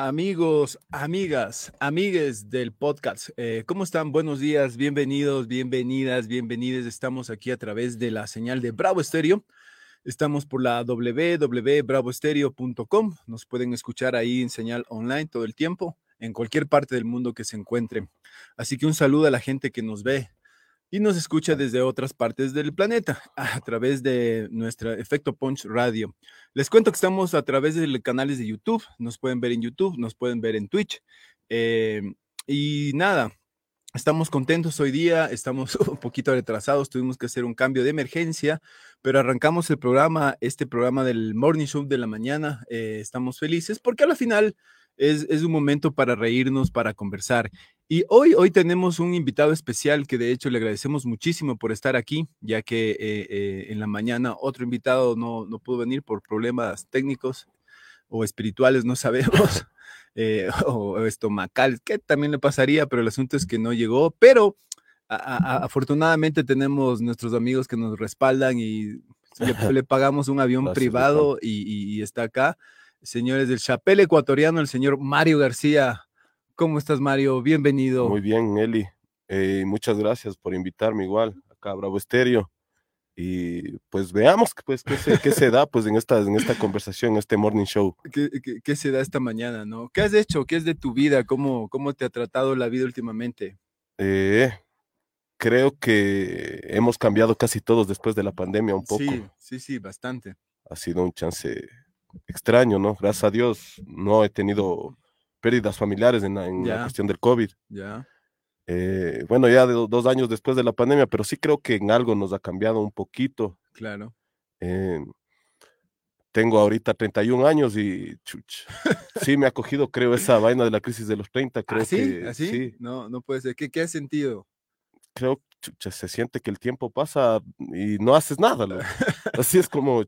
Amigos, amigas, amigues del podcast, eh, ¿cómo están? Buenos días, bienvenidos, bienvenidas, bienvenidas. Estamos aquí a través de la señal de Bravo Estéreo. Estamos por la www.bravoestereo.com. Nos pueden escuchar ahí en señal online todo el tiempo, en cualquier parte del mundo que se encuentre. Así que un saludo a la gente que nos ve y nos escucha desde otras partes del planeta a través de nuestra Efecto Punch Radio. Les cuento que estamos a través de canales de YouTube, nos pueden ver en YouTube, nos pueden ver en Twitch. Eh, y nada, estamos contentos hoy día, estamos un poquito retrasados, tuvimos que hacer un cambio de emergencia, pero arrancamos el programa, este programa del Morning Show de la mañana. Eh, estamos felices porque al final es, es un momento para reírnos, para conversar. Y hoy, hoy tenemos un invitado especial que de hecho le agradecemos muchísimo por estar aquí, ya que eh, eh, en la mañana otro invitado no, no, pudo venir por problemas técnicos o espirituales, no sabemos, eh, o, estomacales, que también le pasaría, pero el asunto es que no llegó. Pero afortunadamente tenemos nuestros amigos que nos respaldan y le, pagamos un avión privado y, y está acá. Señores del Chapel ecuatoriano, el señor Mario García. ¿Cómo estás, Mario? Bienvenido. Muy bien, Eli. Eh, muchas gracias por invitarme igual acá a Bravo Estéreo. Y pues veamos pues, qué, se, qué se da pues, en, esta, en esta conversación, en este morning show. ¿Qué, qué, se da esta mañana, no? ¿Qué has hecho? ¿Qué es de tu vida? ¿Cómo, cómo te ha tratado la vida últimamente? Eh, creo que hemos cambiado casi todos después de la pandemia un poco. Sí, sí, sí, bastante. Ha sido un chance extraño, ¿no? Gracias a Dios no he tenido pérdidas familiares en, la, cuestión del COVID. Eh, bueno, ya de dos años después de la pandemia, pero sí creo que en algo nos ha cambiado un poquito. Claro. Eh, tengo ahorita 31 años y chuch, sí me ha cogido, creo, esa vaina de la crisis de los 30. Creo ¿Así? que ¿Así? sí. No, no puede ser. ¿Qué, qué has sentido? Creo que se siente que el tiempo pasa y no haces nada. Así es como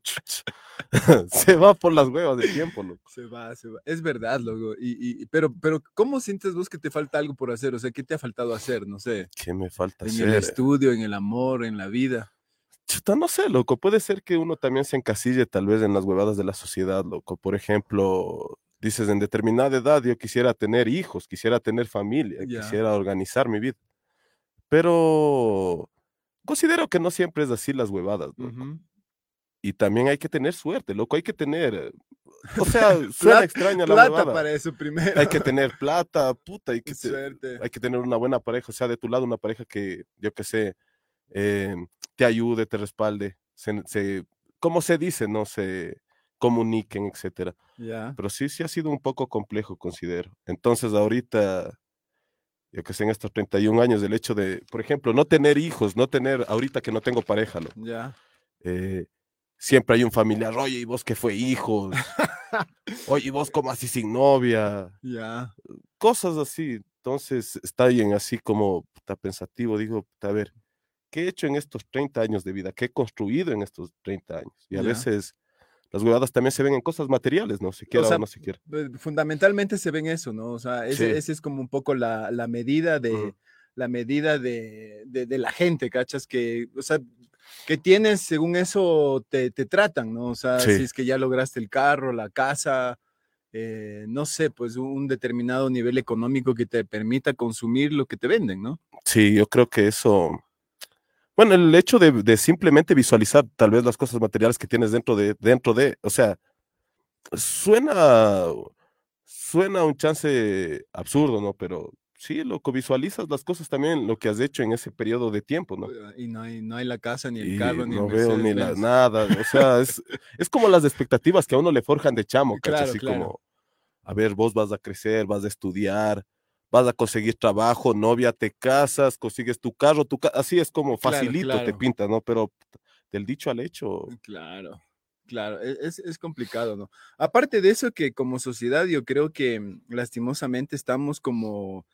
se va por las huevas del tiempo, loco. Se va, se va. Es verdad, loco. Y, y, pero, pero, ¿cómo sientes vos que te falta algo por hacer? O sea, ¿qué te ha faltado hacer? No sé. ¿Qué me falta en hacer? el estudio, en el amor, en la vida. Chuta, no sé, loco. Puede ser que uno también se encasille tal vez en las huevadas de la sociedad, loco. Por ejemplo, dices, en determinada edad yo quisiera tener hijos, quisiera tener familia, quisiera organizar mi vida. Pero considero que no siempre es así las huevadas, loco. Ujú. Y también hay que tener suerte, loco. Hay que tener. O sea, suena extraña la Plata huevada. para eso primero. Hay que tener plata, puta, hay que, te- Suerte. hay que tener una buena pareja, o sea, de tu lado una pareja que, yo que sé, eh, te ayude, te respalde, se, se- ¿cómo se dice? No se comuniquen, etcétera. Pero sí, sí ha sido un poco complejo, considero. Entonces, ahorita, yo que sé, en estos 31 años, el hecho de, por ejemplo, no tener hijos, no tener, ahorita que no tengo pareja, lo- Ya. eh, siempre hay un familiar, oye, ¿y vos qué fue hijos? Oye, ¿y vos cómo así sin novia? Ya. Cosas así. Entonces, está bien así como está pensativo, digo, a ver, ¿qué he hecho en estos 30 años de vida? ¿Qué he construido en estos 30 años? Y a Ya. veces las huevadas también se ven en cosas materiales, no se quiera o, sea, no se quiera. Pues, Fundamentalmente se ven eso, ¿no? O sea, ese, Sí. ese es como un poco la, la medida de la medida de, de- de la gente, ¿cachas? Que, o sea, que tienes, según eso te, te tratan, ¿no? O sea, Sí. si es que ya lograste el carro, la casa, eh, no sé, pues un determinado nivel económico que te permita consumir lo que te venden, ¿no? Sí, yo creo que eso. Bueno, el hecho de, de simplemente visualizar tal vez las cosas materiales que tienes dentro de, dentro de, o sea, suena, suena un chance absurdo, ¿no? Pero sí, loco, visualizas las cosas también, lo que has hecho en ese periodo de tiempo, ¿no? Y no hay, no hay la casa, ni el Y carro, ni no el veo ni la, nada, o sea, es, es como las expectativas que a uno le forjan de chamo, ¿cachai? Claro, Así claro. como, a ver, vos vas a crecer, vas a estudiar, vas a conseguir trabajo, novia, te casas, consigues tu carro, tu ca- así es como Claro, facilito te pinta, ¿no? Pero del dicho al hecho, Claro, claro, e- es, es complicado, ¿no? Aparte de eso, que como sociedad yo creo que mm, lastimosamente estamos como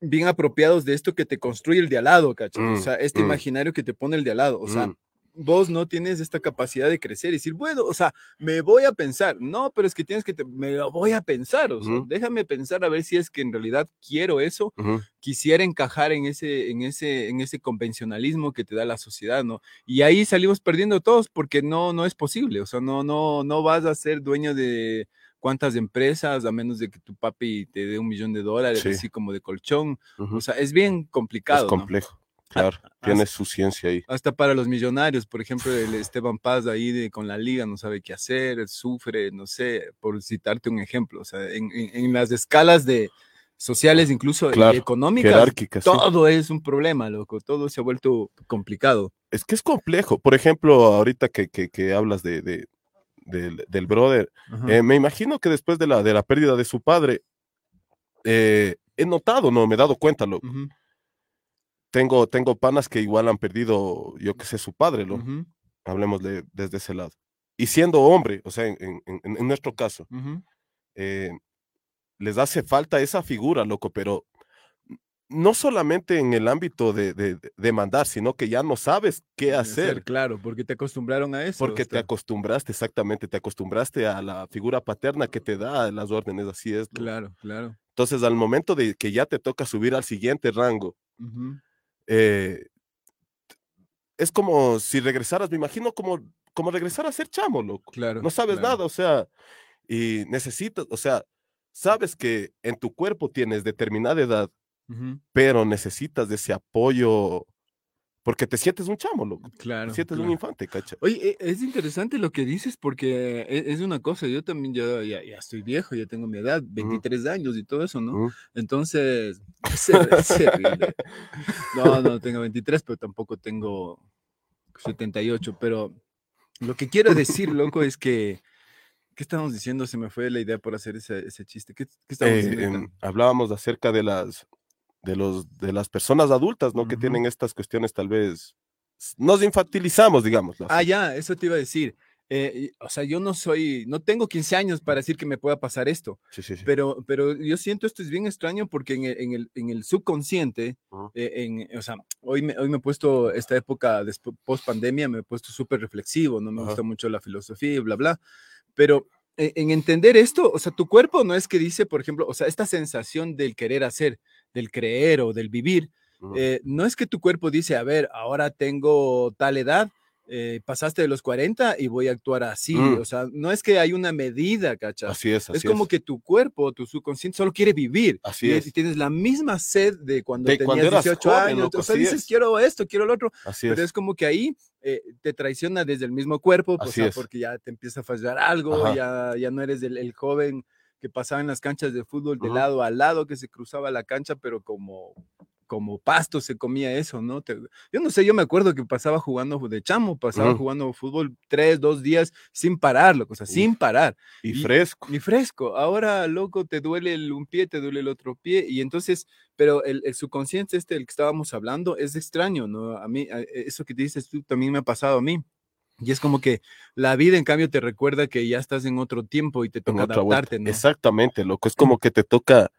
bien apropiados de esto que te construye el de al lado, ¿cachai? O Mm, sea, este mm. imaginario que te pone el de al lado, o sea, mm, vos no tienes esta capacidad de crecer y decir, bueno, o sea, me voy a pensar, no, pero es que tienes que, te- me lo voy a pensar, o sea, déjame pensar a ver si es que en realidad quiero eso quisiera encajar en ese, en ese, en ese convencionalismo que te da la sociedad, ¿no? Y ahí salimos perdiendo todos porque no, no es posible, o sea, no, no, no vas a ser dueño de cuántas empresas, a menos de que tu papi te dé un millón de dólares, Sí. así como de colchón. O sea, es bien complicado. Es ¿no? Claro. Tiene su ciencia ahí. Hasta para los millonarios, por ejemplo, el Esteban Paz ahí de- con la liga no sabe qué hacer, sufre, no sé, por citarte un ejemplo. O sea, en, en- en las escalas de sociales, incluso y Claro, económicas, sí. todo es un problema, loco. Todo se ha vuelto complicado. Es que es complejo. Por ejemplo, ahorita que, que- que hablas de, de- del- del brother, eh, me imagino que después de la, de la pérdida de su padre, eh, he notado, no, me he dado cuenta, loco. Tengo, tengo panas que igual han perdido, yo qué sé, su padre, lo ujú, hablemos de, desde ese lado. Y siendo hombre, o sea, en, en- en- nuestro caso, ujú. eh, les hace falta esa figura, loco, pero no solamente en el ámbito de, de, de- mandar, sino que ya no sabes qué hacer, Claro, porque te acostumbraron a eso. porque te hasta- acostumbraste, exactamente, te acostumbraste a la figura paterna que te da las órdenes, así es. loco. Claro, claro. Entonces, al momento de que ya te toca subir al siguiente rango, Ujú, eh, es como si regresaras, me imagino como, como regresar a ser chamo, loco. Claro. No sabes claro. nada, o sea, y necesitas, o sea, sabes que en tu cuerpo tienes determinada edad, pero necesitas de ese apoyo porque te sientes un chamo, loco. Claro. Te sientes claro. un infante, cacha. Oye, e- es interesante lo que dices porque e- es una cosa, yo también ya, ya, ya estoy viejo, ya tengo mi edad, 23 años y todo eso, ¿no? Ujú. Entonces, es terrible. No, no tengo 23, pero tampoco tengo 78, pero lo que quiero decir, loco, es que, ¿qué estamos diciendo? Se me fue la idea por hacer ese, ese chiste. ¿Qué, qué estamos Eh, diciendo? ahorita? hablábamos acerca de las de los de las personas adultas, ¿no? Que Ujú. tienen estas cuestiones tal vez nos infantilizamos, digamos. Ah, ya, eso te iba a decir. Eh, o sea, yo no soy, no tengo 15 años para decir que me pueda pasar esto. Sí, sí, sí. Pero, pero yo siento esto es bien extraño porque en el, en el, en el subconsciente, Ujú. eh, en, o sea, hoy me, hoy me he puesto, esta época post pandemia, me he puesto súper reflexivo, no me Ajá. gusta mucho la filosofía y bla, bla, pero eh, en entender esto, o sea, tu cuerpo no es que dice, por ejemplo, o sea, esta sensación del querer hacer, del creer o del vivir, eh, no es que tu cuerpo dice, a ver, ahora tengo tal edad, eh, pasaste de los 40 y voy a actuar así. Mm. O sea, no es que hay una medida, ¿cachai? Así es, así es como que tu cuerpo, tu subconsciente solo quiere vivir. Así y, es. y tienes la misma sed de cuando De tenías cuando eras 18 joven, años. loco, o sea, dices, es. quiero esto, quiero lo otro. Así Pero es. es como que ahí eh, te traiciona desde el mismo cuerpo, o Así sea, es. porque ya te empieza a fallar algo, ya, ya no eres el, el joven que pasaba en las canchas de fútbol de lado a lado, que se cruzaba la cancha, pero como como pasto se comía eso, ¿no? Te- yo no sé, yo me acuerdo que pasaba jugando de chamo, pasaba jugando fútbol tres, dos días sin parar, loco, o sea, sin parar. Y y- fresco. Y fresco. Ahora, loco, te duele el, un pie, te duele el otro pie. Y entonces, pero el, el subconsciente este del que estábamos hablando es extraño, ¿no? A mí, eso que dices tú también me ha pasado a mí. Y es como que la vida, en cambio, te recuerda que ya estás en otro tiempo y te toca adaptarte, ¿no? Exactamente, loco. Es como que te toca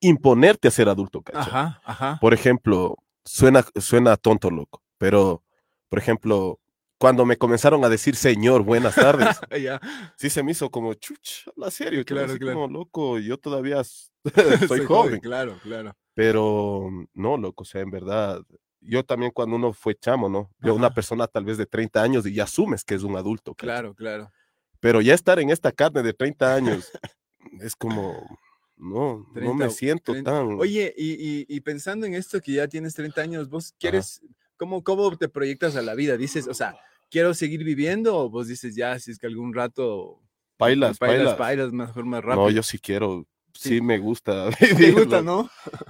imponerte a ser adulto, ¿cachai? Ajá, ajá. Por ejemplo, suena, suena tonto, loco, pero, por ejemplo, cuando me comenzaron a decir señor, buenas tardes, sí se me hizo como, chuch, la serio, Claro, claro. como, loco, yo todavía soy Soy joven, Claro, claro. pero no, loco, o sea, en verdad, yo también cuando uno fue chamo, ¿no? Yo una Ajá. persona tal vez de 30 años y ya asumes que es un adulto, ¿cachai? Claro, claro. pero ya estar en esta carne de 30 años es como, no, no 30 me o siento 30. tan... Oye, y, y- y pensando en esto que ya tienes 30 años, ¿vos quieres, cómo, cómo te proyectas a la vida? Dices, o sea, ¿quiero seguir viviendo? O vos dices, ya, si es que algún rato... Bailas, bailas. bailas mejor, más rápido. No, yo sí quiero, sí, Sí. me gusta. ¿Te vivir, gusta, no?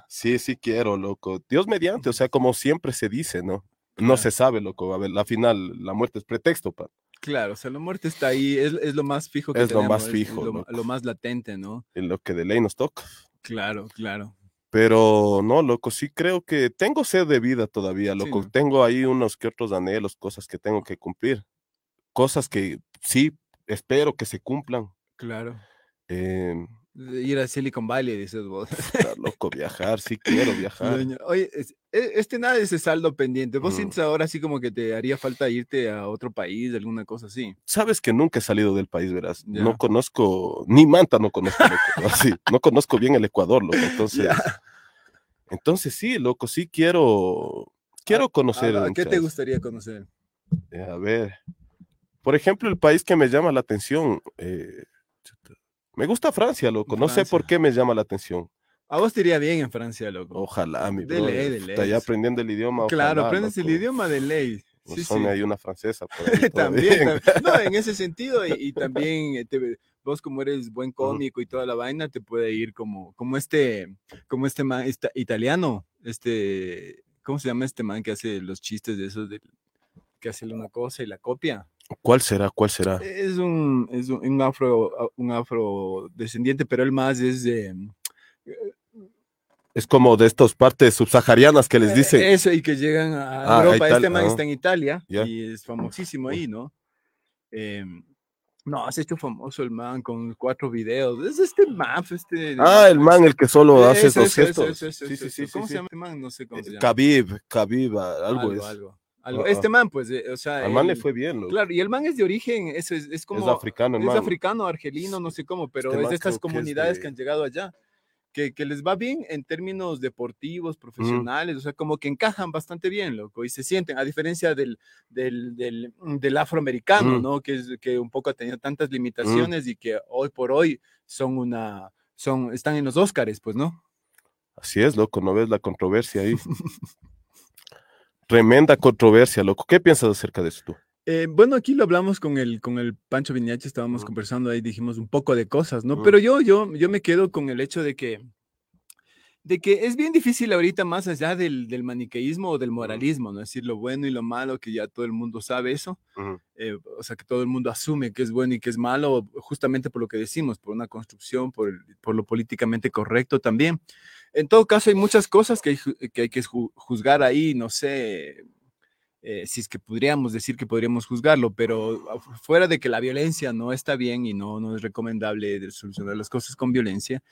Sí, sí quiero, loco. Dios mediante, o sea, como siempre se dice, ¿no? No Claro. se sabe, loco. A ver, la final, la muerte es pretexto, pa. Claro, o sea, la muerte está ahí, es, es lo más fijo que Es lo más es- fijo, lo, más latente, ¿no? En lo que de ley nos toca. Claro, claro. Pero no, loco, sí creo que tengo sed de vida todavía, Sí, loco. ¿no? Tengo ahí unos que otros anhelos, cosas que tengo que cumplir. Cosas que sí espero que se cumplan. Claro. De Ir a Silicon Valley, dices vos. está loco viajar, sí quiero viajar. Oye, es- e- este nada de ese saldo pendiente. ¿Vos Mm. sientes ahora así como que te haría falta irte a otro país, alguna cosa así? Sabes que nunca he salido del país, verás. Ya. No conozco, ni Manta no conozco, loco. Así, no conozco bien el Ecuador, loco. Entonces, entonces sí, loco, sí quiero, quiero conocer. ¿A- a ¿Qué te gustaría conocer? eh, A ver, por ejemplo, el país que me llama la atención, eh, Me gusta Francia, loco. No sé por qué me llama la atención. A vos te iría bien en Francia, loco. Ojalá, mi De ley, de ley. Está ya aprendiendo el idioma. claro, ojalá, aprendes el idioma de ley. No Sí, son sí. ahí una francesa. por también, bien. tam- no, en ese sentido, y, y también eh, te- vos como eres buen cómico y toda la vaina, te puede ir como, como este, como este man esta- italiano, este, ¿cómo se llama este man que hace los chistes de esos de que hace una cosa y la copia? ¿Cuál será? ¿Cuál será? Es un, es un, un afro, un afrodescendiente, pero él más es de Es como de estas partes subsaharianas que les Eh, dicen. Eso, y que llegan a Ah, Europa. Este man ah. está en Italia y es famosísimo ahí, ¿no? Em, no, has hecho famoso el man con cuatro videos. Es este man, este. Ah, el man, el que solo hace Eso, esos eso, eso, gestos. Sí, sí, sí, sí, ¿Cómo sí. se llama este man? No sé cómo se Eh, llama. Khabib, Khabib, algo, es. algo. Algo. Ah, Este ah. man, pues, eh, o sea. Al man le fue bien, loco. Claro, y el man es de origen, eso es, es como. es africano, es man. africano, argelino, no sé cómo, pero Este es de estas creo que es comunidades de- que han llegado allá, que, que les va bien en términos deportivos, profesionales, o sea, como que encajan bastante bien, loco, y se sienten, a diferencia del, del, del, mm, del afroamericano, Mm. ¿no? Que, es, que un poco ha tenido tantas limitaciones y que hoy por hoy son una, son, están en los Óscares, pues, ¿no? Así es, loco, ¿no ves la controversia ahí? Tremenda controversia, loco. ¿Qué piensas acerca de esto? Eh, bueno, aquí lo hablamos con el, con el Pancho Viñache, estábamos conversando ahí, dijimos un poco de cosas, ¿no? Pero yo, yo, yo me quedo con el hecho de que, de que es bien difícil ahorita, más allá del, del maniqueísmo o del moralismo, ¿no? Es decir, lo bueno y lo malo, que ya todo el mundo sabe eso, eh, o sea, que todo el mundo asume que es bueno y que es malo, justamente por lo que decimos, por una construcción, por, el- por lo políticamente correcto también. En todo caso, hay muchas cosas que hay, que hay que ju- juzgar ahí, no sé, eh, si es que podríamos decir que podríamos juzgarlo, pero fuera de que la violencia no está bien y no, no es recomendable solucionar las cosas con violencia,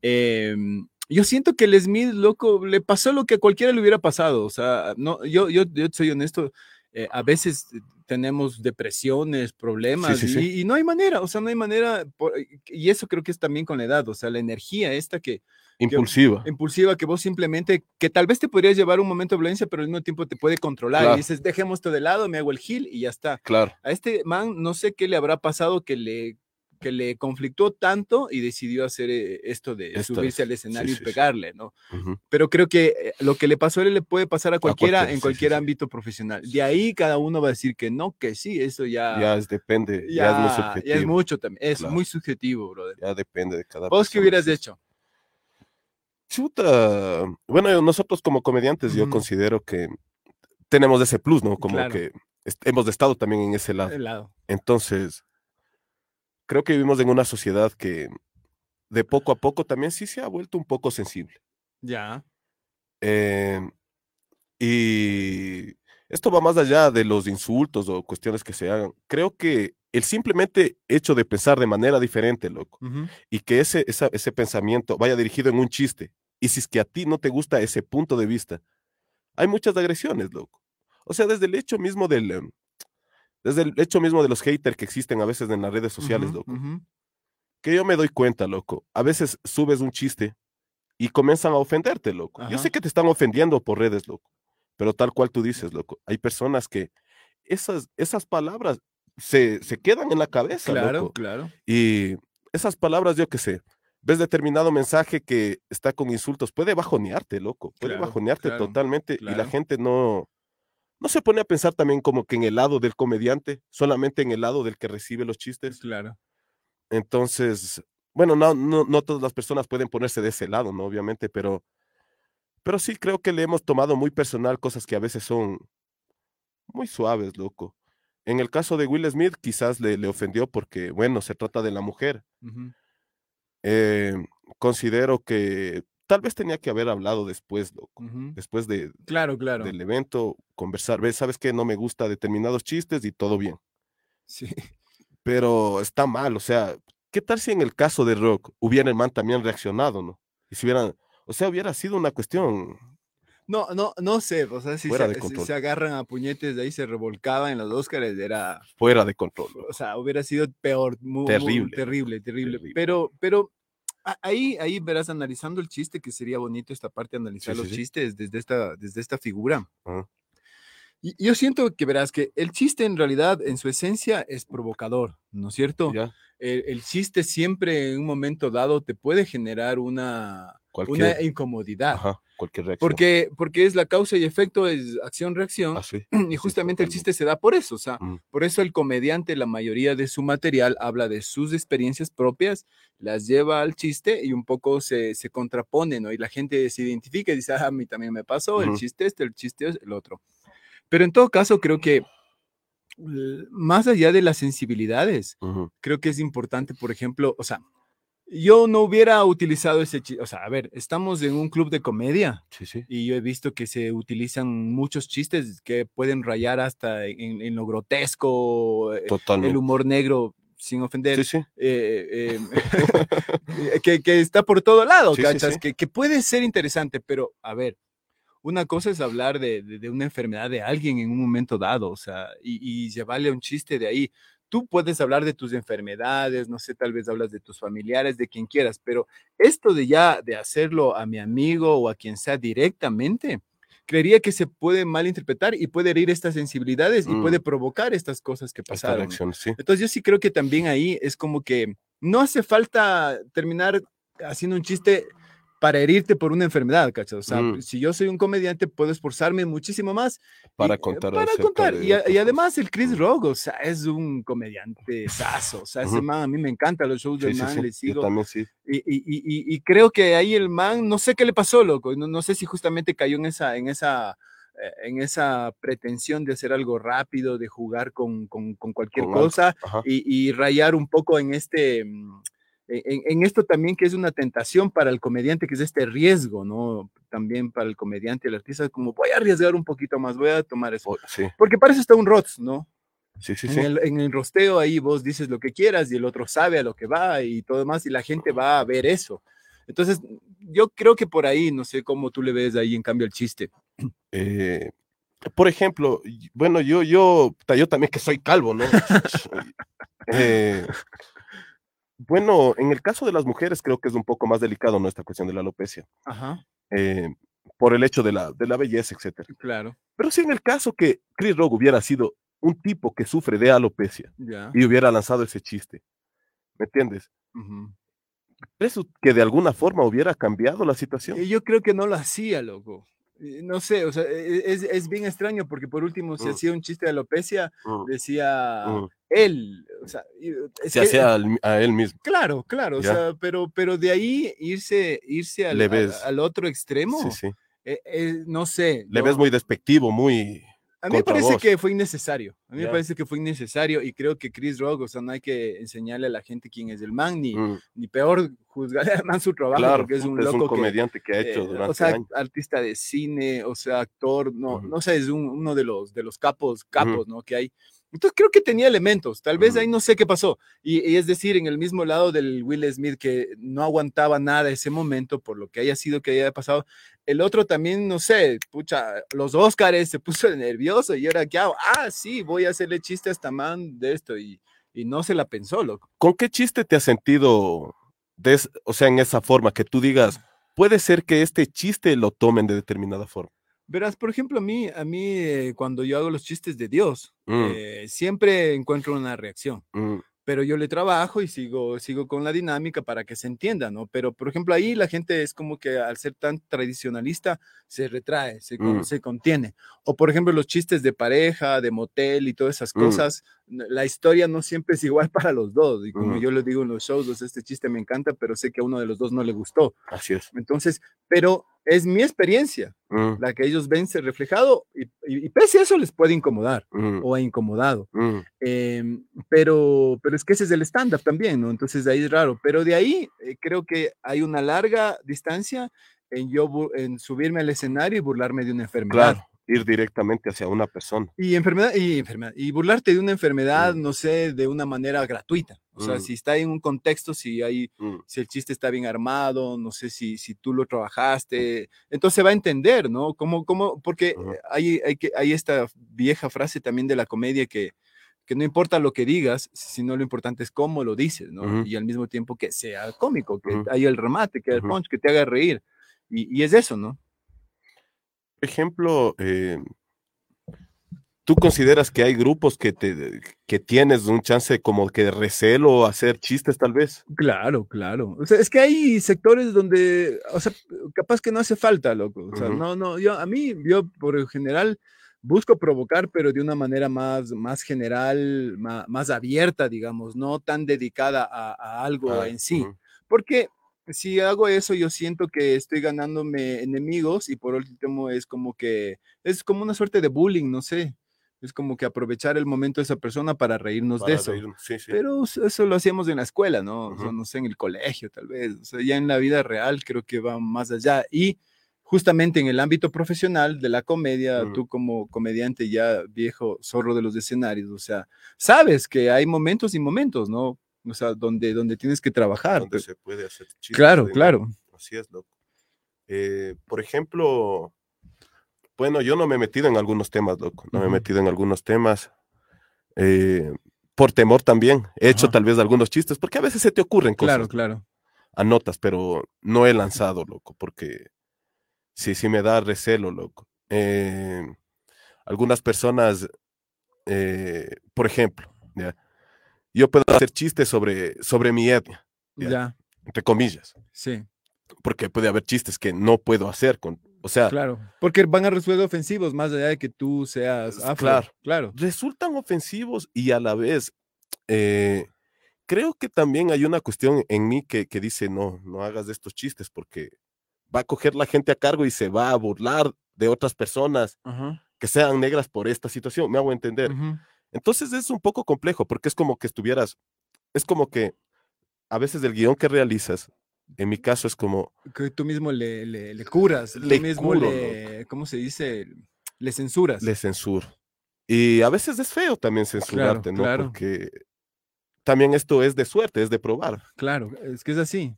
em, yo siento que el Smith, loco, le pasó lo que a cualquiera le hubiera pasado. O sea, no, yo, yo, yo soy honesto, eh, a veces tenemos depresiones, problemas, sí, sí. Y, y no hay manera, o sea, no hay manera, por- y eso creo que es también con la edad, o sea, la energía esta que Impulsiva. impulsiva que vos simplemente, que tal vez te podrías llevar un momento de violencia, pero al mismo tiempo te puede controlar. Claro. Y dices, dejemos esto de lado, me hago el gil y ya está. Claro. A este man no sé qué le habrá pasado que le, que le conflictó tanto y decidió hacer eh, esto de Esto subirse es, al escenario sí, y sí, pegarle, ¿no? Pero creo que eh, lo que le pasó a él le puede pasar a cualquiera, cualquiera, en sí, sí, cualquier ámbito profesional. De ahí cada uno va a decir que no, que sí, eso ya, Ya es, depende, ya, ya, es muy ya subjetivo. es mucho también, es Claro. muy subjetivo, brother. Ya depende de cada ¿Vos qué hubieras hecho? Chuta. Bueno, nosotros como comediantes yo considero que tenemos ese plus, ¿no? Como Claro. que est- hemos estado también en ese lado. El lado. Entonces, creo que vivimos en una sociedad que de poco a poco también sí se ha vuelto un poco sensible. Ya. Eh, y esto va más allá de los insultos o cuestiones que se hagan. Creo que el simplemente hecho de pensar de manera diferente, loco, y que ese, esa- ese pensamiento vaya dirigido en un chiste, y si es que a ti no te gusta ese punto de vista, hay muchas agresiones, loco. O sea, desde el hecho mismo del... Desde el hecho mismo de los haters que existen a veces en las redes sociales, loco. Que yo me doy cuenta, loco. A veces subes un chiste y comienzan a ofenderte, loco. Yo sé que te están ofendiendo por redes, loco. Pero tal cual tú dices, loco. Hay personas que esas, esas palabras se, se quedan en la cabeza, Claro, loco. claro. Y esas palabras, yo qué sé, ves determinado mensaje que está con insultos, puede bajonearte, loco. Puede Claro, bajonearte claro, totalmente y la gente no, no se pone a pensar también como que en el lado del comediante, solamente en el lado del que recibe los chistes. Claro. Entonces, bueno, no, no, no todas las personas pueden ponerse de ese lado, ¿no? Obviamente, pero, pero sí creo que le hemos tomado muy personal cosas que a veces son muy suaves, loco. En el caso de Will Smith, quizás le, le ofendió porque, bueno, se trata de la mujer. Eh, considero que tal vez tenía que haber hablado después, loco. Ujú. Después de, Claro, claro. del evento, conversar, ves, sabes que no me gusta determinados chistes y todo bien. Sí. pero está mal, o sea, ¿qué tal si en el caso de Rock hubiera el man también reaccionado, ¿no? Y si hubieran, o sea, hubiera sido una cuestión, No, no, no sé, o sea, si se, si se agarran a puñetes de ahí, se revolcaban en los Óscares, era, fuera de control. ¿no? o sea, hubiera sido peor, muy, muy Terrible, terrible, terrible. terrible. Pero, pero ahí, ahí verás analizando el chiste, que sería bonito esta parte, analizar Sí, los sí. chistes desde esta, desde esta figura. Ajá. Y yo siento que verás que el chiste en realidad, en su esencia, es provocador, ¿no es cierto? Ya. El, el chiste siempre en un momento dado te puede generar una, una Cualquier, incomodidad. ajá, cualquier reacción. Porque, porque es la causa y efecto, es acción-reacción. Ah, sí. Y justamente el totalmente. chiste se da por eso, o sea, Mm. por eso el comediante, la mayoría de su material habla de sus experiencias propias, las lleva al chiste y un poco se, se contrapone, ¿no? Y la gente se identifica y dice, ah, a mí también me pasó, el Ujú. chiste este, el chiste es el otro. Pero en todo caso, creo que más allá de las sensibilidades, Ujú. creo que es importante, por ejemplo, o sea, yo no hubiera utilizado ese chiste, o sea, a ver, estamos en un club de comedia Sí, sí. y yo he visto que se utilizan muchos chistes que pueden rayar hasta en, en lo grotesco, eh, el Totalmente. humor negro, sin ofender, Sí, sí. eh, eh, que, que está por todo lado, ¿cachas? Que, que puede ser interesante, pero a ver, una cosa es hablar de, de- de una enfermedad de alguien en un momento dado, o sea, y, y llevarle un chiste de ahí. Tú puedes hablar de tus enfermedades, no sé, tal vez hablas de tus familiares, de quien quieras, pero esto de ya de hacerlo a mi amigo o a quien sea directamente, creería que se puede malinterpretar y puede herir estas sensibilidades y Mm. puede provocar estas cosas que pasaron. reacción, sí. Entonces yo sí creo que también ahí es como que no hace falta terminar haciendo un chiste para herirte por una enfermedad, ¿cachai? O sea, Mm. si yo soy un comediante, puedo esforzarme muchísimo más Para y, eh, contar Para contar. Y, además el. Chris Mm. Rock, o sea, es un comediante saso. O sea, ese man, a mí me encantan los shows del Sí, sí, man, sí. le Yo sigo. también sí. Y, y- creo que ahí el man, no sé qué le pasó, loco. No, no sé si justamente cayó en esa, en esa, eh, en esa pretensión de hacer algo rápido, de jugar con, con- con cualquier Con cosa y rayar un poco en este, mm, en, en esto también que es una tentación para el comediante, que es este riesgo, ¿no? También para el comediante, el artista, como voy a arriesgar un poquito más, voy a tomar eso. O- sí, Porque para eso está un ROTS, ¿no? sí, sí. en, sí. el, en el rosteo ahí vos dices lo que quieras y el otro sabe a lo que va y todo demás y la gente va a ver eso. Entonces, yo creo que por ahí, no sé cómo tú le ves ahí en cambio el chiste. Eh, por ejemplo, y- bueno, yo, yo, yo también que soy calvo, ¿no? Eh, bueno, en el caso de las mujeres creo que es un poco más delicado, ¿no? Esta cuestión de la alopecia, Ajá, eh, por el hecho de la, de la belleza, etcétera. claro, Pero si en el caso que Chris Rock hubiera sido un tipo que sufre de alopecia ya. y hubiera lanzado ese chiste, ¿me entiendes? ¿Eso que de alguna forma hubiera cambiado la situación? Y yo creo que no lo hacía, loco. Eh, No sé, o sea, e- es, es bien extraño porque por último, si Mm. hacía un chiste de alopecia, Mm, decía mm. él, o sea, es Se hacía al- a él mismo. Claro, claro, o Ya. sea, pero, pero de ahí irse, irse al, al- otro extremo, Sí, sí. eh, eh, no sé. Le yo- ves muy despectivo, muy... A mí me parece vos. que fue innecesario. A mí me parece que fue innecesario y creo que Chris Rock, o sea, no hay que enseñarle a la gente quién es el man, ni, ni peor juzgarle al man su trabajo, claro, porque es un es loco un que, comediante que, ha eh, hecho durante o sea, años. artista de cine, o sea, actor, no, Ujú. no sé, es un- uno de los, de los capos, capos, ¿no? Que hay. Entonces creo que tenía elementos, tal vez ahí Ujú. no sé qué pasó. Y, y es decir, en el mismo lado del Will Smith que no aguantaba nada ese momento por lo que haya sido que haya pasado. El otro también, no sé, pucha, los Óscares se puso nervioso y ahora qué hago. Ah, sí, voy a hacerle chiste a esta man de esto y, y no se la pensó, loco. ¿Con qué chiste te has sentido, de o sea, en esa forma, que tú digas, puede ser que este chiste lo tomen de determinada forma? Verás, por ejemplo, a mí, a mí eh, cuando yo hago los chistes de Dios, Mm, eh, siempre encuentro una reacción. mm, pero yo le trabajo y sigo, sigo con la dinámica para que se entienda, ¿no? Pero, por ejemplo, ahí la gente es como que al ser tan tradicionalista se retrae, se, Mm. se contiene. O, por ejemplo, los chistes de pareja, de motel y todas esas cosas, la historia no siempre es igual para los dos. Y como yo les digo en los shows, este chiste me encanta, pero sé que a uno de los dos no le gustó. así es. Entonces, pero es mi experiencia, Mm, la que ellos ven ser reflejado y, y- y pese a eso les puede incomodar mm, o ha incomodado. mm, Em, pero, pero es que ese es el stand-up también, ¿no? Entonces de ahí es raro. Pero de ahí eh, creo que hay una larga distancia en yo en subirme al escenario y burlarme de una enfermedad. Claro, ir directamente hacia una persona. Y enfermedad, y enfermedad, y burlarte de una enfermedad, Mm. no sé, de una manera gratuita. O sea, Mm. si está en un contexto, si hay, Mm, si el chiste está bien armado, no sé si, si tú lo trabajaste, entonces se va a entender, ¿no? Cómo, cómo, porque hay, hay, que, hay esta vieja frase también de la comedia que, que no importa lo que digas, sino lo importante es cómo lo dices, ¿no? Y al mismo tiempo que sea cómico, que haya el remate, que haya el punch, que te haga reír. Y, y es eso, ¿no? Por ejemplo, eh, ¿Tú consideras que hay grupos que, te, que tienes un chance como que de recelo hacer chistes tal vez? Claro, claro. O sea, es que hay sectores donde, o sea, capaz que no hace falta, loco. O sea, no, no, yo, a mí, yo por lo general busco provocar, pero de una manera más, más general, más, abierta, digamos, no tan dedicada a, algo ah, en sí. Porque si hago eso, yo siento que estoy ganándome enemigos y por último es como que es como una suerte de bullying, no sé. Es como que aprovechar el momento de esa persona para reírnos de eso. Pero eso lo hacíamos en la escuela, ¿no? no sé, en el colegio tal vez. O sea, ya en la vida real creo que va más allá. Y justamente en el ámbito profesional de la comedia, tú como comediante ya viejo, zorro de los escenarios, o sea, sabes que hay momentos y momentos, ¿no? O sea, donde, donde tienes que trabajar. Donde se puede hacer chistes. Claro, claro. Así es, loco. Eh, por ejemplo, bueno, yo no me he metido en algunos temas, loco. No me he metido en algunos temas. Eh, por temor también. He hecho tal vez algunos chistes, porque a veces se te ocurren cosas. Claro, claro. Anotas, pero no he lanzado, loco, porque sí, sí me da recelo, loco. Eh, algunas personas, por ejemplo, yo puedo hacer chistes sobre, sobre mi etnia, ¿ya? entre comillas. Sí. Porque puede haber chistes que no puedo hacer con, o sea. Claro, porque van a resultar ofensivos más allá de que tú seas Claro, claro. Resultan ofensivos y a la vez, eh, creo que también hay una cuestión en mí que, que, dice, no, no hagas de estos chistes porque va a coger la gente a cargo y se va a burlar de otras personas que sean negras por esta situación, me hago entender. Entonces es un poco complejo porque es como que estuvieras, es como que a veces el guion que realizas en mi caso es como... Que tú mismo le, le, curas, le mismo le, ¿cómo se dice? Le censuras. Le censuro. Y a veces es feo también censurarte, ¿no? Porque también esto es de suerte, es de probar. Claro, es que es así.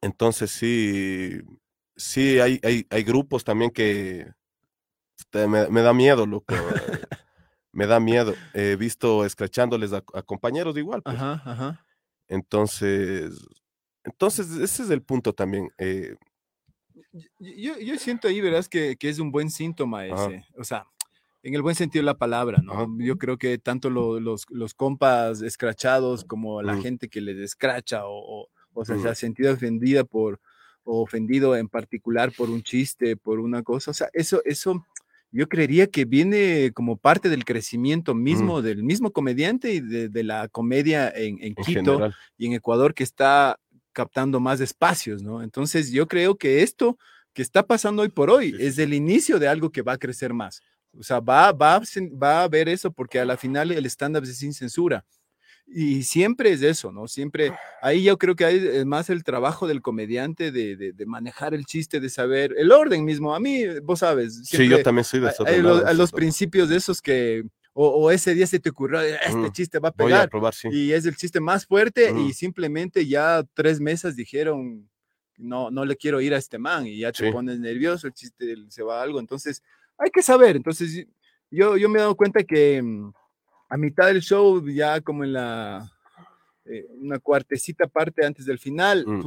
Entonces sí, sí, hay, hay, hay grupos también que me, da miedo, loco. Me da miedo. He visto escrachándoles a, compañeros igual. Pues. Ajá, ajá. Entonces, entonces, ese es el punto también. Eh. Yo, yo, siento ahí, verás, que, que, es un buen síntoma ese. O sea, en el buen sentido de la palabra, ¿no? Yo creo que tanto los, los, compas escrachados como la mm. gente que les escracha o, o, sea, se ha sentido ofendida por, o ofendido en particular por un chiste, por una cosa. O sea, eso, eso yo creería que viene como parte del crecimiento mm. mismo del mismo comediante y de, la comedia en, en, Quito y en Ecuador que está captando más espacios, ¿no? Entonces yo creo que esto que está pasando hoy por hoy es el inicio de algo que va a crecer más. O sea, va, va, va a haber eso porque a la final el stand-up es sin censura. Y siempre es eso, ¿no? Siempre, ahí yo creo que hay más el trabajo del comediante de, de, manejar el chiste, de saber el orden mismo. A mí, vos sabes. Sí, yo también soy de eso. Hay, los, principios de esos que, o, ese día se te ocurrió, este chiste va a pegar. Y es el chiste más fuerte y simplemente ya tres mesas dijeron, no, no le quiero ir a este man y ya te pones nervioso, el chiste se va a algo. Entonces, hay que saber. Entonces, yo, yo me he dado cuenta que mm, a mitad del show, ya como en la eh, una cuartecita parte antes del final, mm.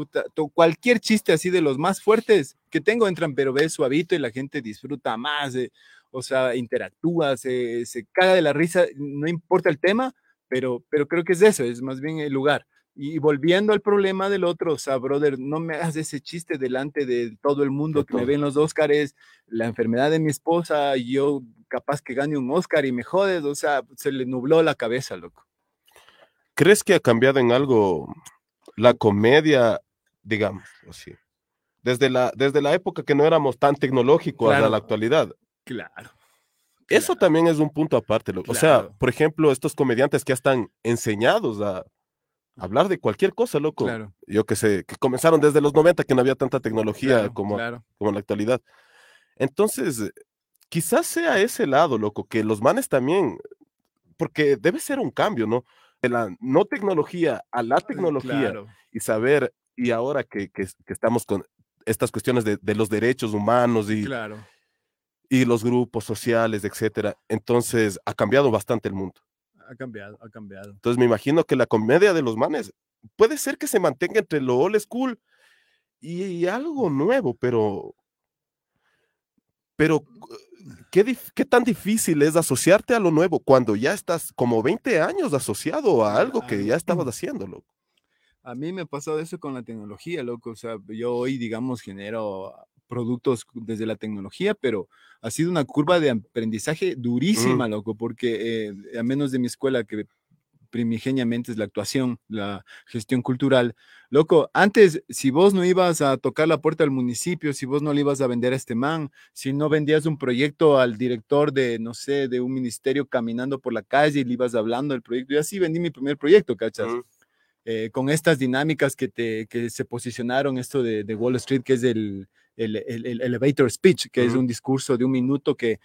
cualquier chiste así de los más fuertes que tengo entran, pero ves suavito y la gente disfruta más. Eh, o sea, interactúa, se, se caga de la risa, no importa el tema, pero, pero creo que es eso, es más bien el lugar. Y volviendo al problema del otro, o sea, brother, no me hagas ese chiste delante de todo el mundo que me ven los Óscares, la enfermedad de mi esposa, yo capaz que gane un Óscar y me jodes, o sea, se le nubló la cabeza, loco. ¿Crees que ha cambiado en algo la comedia, digamos, así? Desde la, desde la época que no éramos tan tecnológicos hasta la actualidad. Claro. Eso también es un punto aparte. O sea, por ejemplo, estos comediantes que ya están enseñados a hablar de cualquier cosa, loco. Yo que sé, que comenzaron desde los 90 que no había tanta tecnología como, como en la actualidad. Entonces, quizás sea ese lado, loco, que los manes también, porque debe ser un cambio, ¿no? De la no tecnología a la tecnología y saber, y ahora que, que, estamos con estas cuestiones de, de los derechos humanos y, claro y los grupos sociales, etcétera. Entonces, ha cambiado bastante el mundo. Ha cambiado, ha cambiado. Entonces, me imagino que la comedia de los manes puede ser que se mantenga entre lo old school y, algo nuevo, pero pero ¿qué, ¿qué, tan difícil es asociarte a lo nuevo cuando ya estás como 20 años asociado a algo que ya estabas haciendo, A mí me ha pasado eso con la tecnología, loco. O sea, yo hoy, digamos, genero productos desde la tecnología, pero ha sido una curva de aprendizaje durísima, loco, porque eh, a menos de mi escuela que primigeniamente es la actuación, la gestión cultural. Loco, antes, si vos no ibas a tocar la puerta del municipio, si vos no le ibas a vender a este man, si no vendías un proyecto al director de, no sé, de un ministerio caminando por la calle y le ibas hablando del proyecto, y así vendí mi primer proyecto, ¿cachas? Eh, con estas dinámicas que, te, que se posicionaron, esto de, Wall Street, que es el, el, el, elevator speech, que es un discurso de un minuto que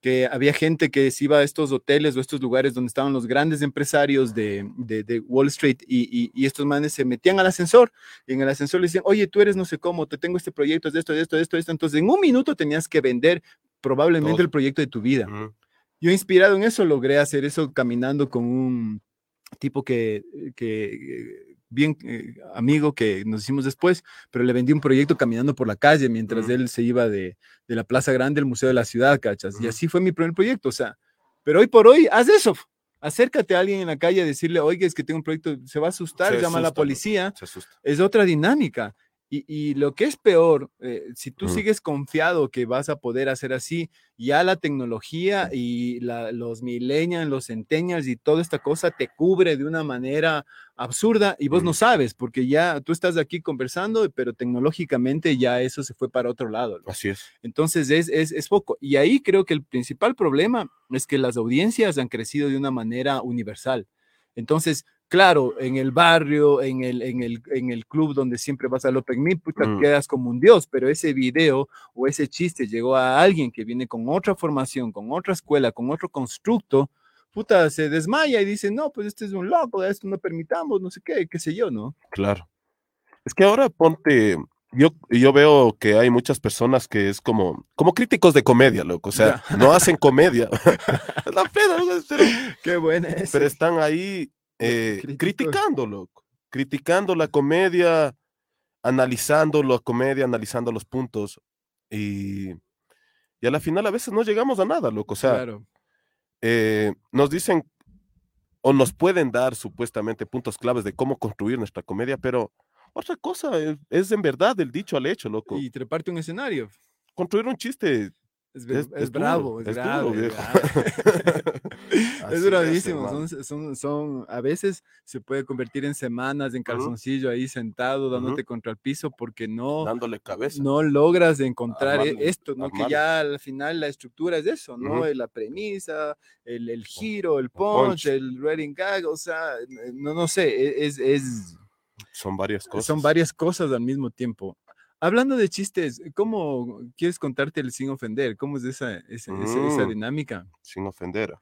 que había gente que se iba a estos hoteles o estos lugares donde estaban los grandes empresarios de, de, Wall Street y, y, estos manes se metían al ascensor y en el ascensor le decían, oye, tú eres no sé cómo, te tengo este proyecto, de esto, de esto, de esto, de esto. Entonces, en un minuto tenías que vender probablemente el proyecto de tu vida. Yo inspirado en eso logré hacer eso caminando con un tipo que, que bien eh, amigo que nos hicimos después, pero le vendí un proyecto caminando por la calle mientras él se iba de, la Plaza Grande al Museo de la Ciudad, ¿cachas? Y así fue mi primer proyecto, o sea, pero hoy por hoy, haz eso. Acércate a alguien en la calle a decirle, oye, es que tengo un proyecto, se va a asustar, llama a la policía. Es otra dinámica. Y, lo que es peor, eh, si tú sigues confiado que vas a poder hacer así, ya la tecnología y los millennials, los centennials y toda esta cosa te cubre de una manera absurda y vos no sabes, porque ya tú estás aquí conversando, pero tecnológicamente ya eso se fue para otro lado. Así es. Entonces es, es, es poco. Y ahí creo que el principal problema es que las audiencias han crecido de una manera universal. Entonces, claro, en el barrio, en el, en el, en el club donde siempre vas al Open Meet, puta, mm. quedas como un dios, pero ese video o ese chiste llegó a alguien que viene con otra formación, con otra escuela, con otro constructo, puta, se desmaya y dice, no, pues este es un loco, esto no permitamos, no sé qué, qué sé yo, ¿no? Claro. Es que ahora ponte, yo, yo veo que hay muchas personas que es como, como críticos de comedia, loco. O sea, no hacen comedia. la pena, pero, Qué buena Pero están ahí eh, criticando, Criticando la comedia, analizando la comedia, analizando los puntos. Y, y a la final a veces no llegamos a nada, loco. O sea, eh, nos dicen o nos pueden dar supuestamente puntos claves de cómo construir nuestra comedia, pero otra cosa es, en verdad el dicho al hecho, loco. Y treparte un escenario. Construir un chiste es, bravo, es, bravo. es bravísimo. Son, son, a veces se puede convertir en semanas en calzoncillo ahí sentado, dándote contra el piso porque no. Dándole cabeza. No logras encontrar esto, ¿no? Que ya al final la estructura es eso, ¿no? La premisa, el, el giro, el punch, el reading gag, o sea, no, no sé, e, es, es. Son varias cosas. Son varias cosas al mismo tiempo. Hablando de chistes, ¿cómo quieres contarte el sin ofender? ¿Cómo es esa, esa, mm. dinámica? Sin ofender.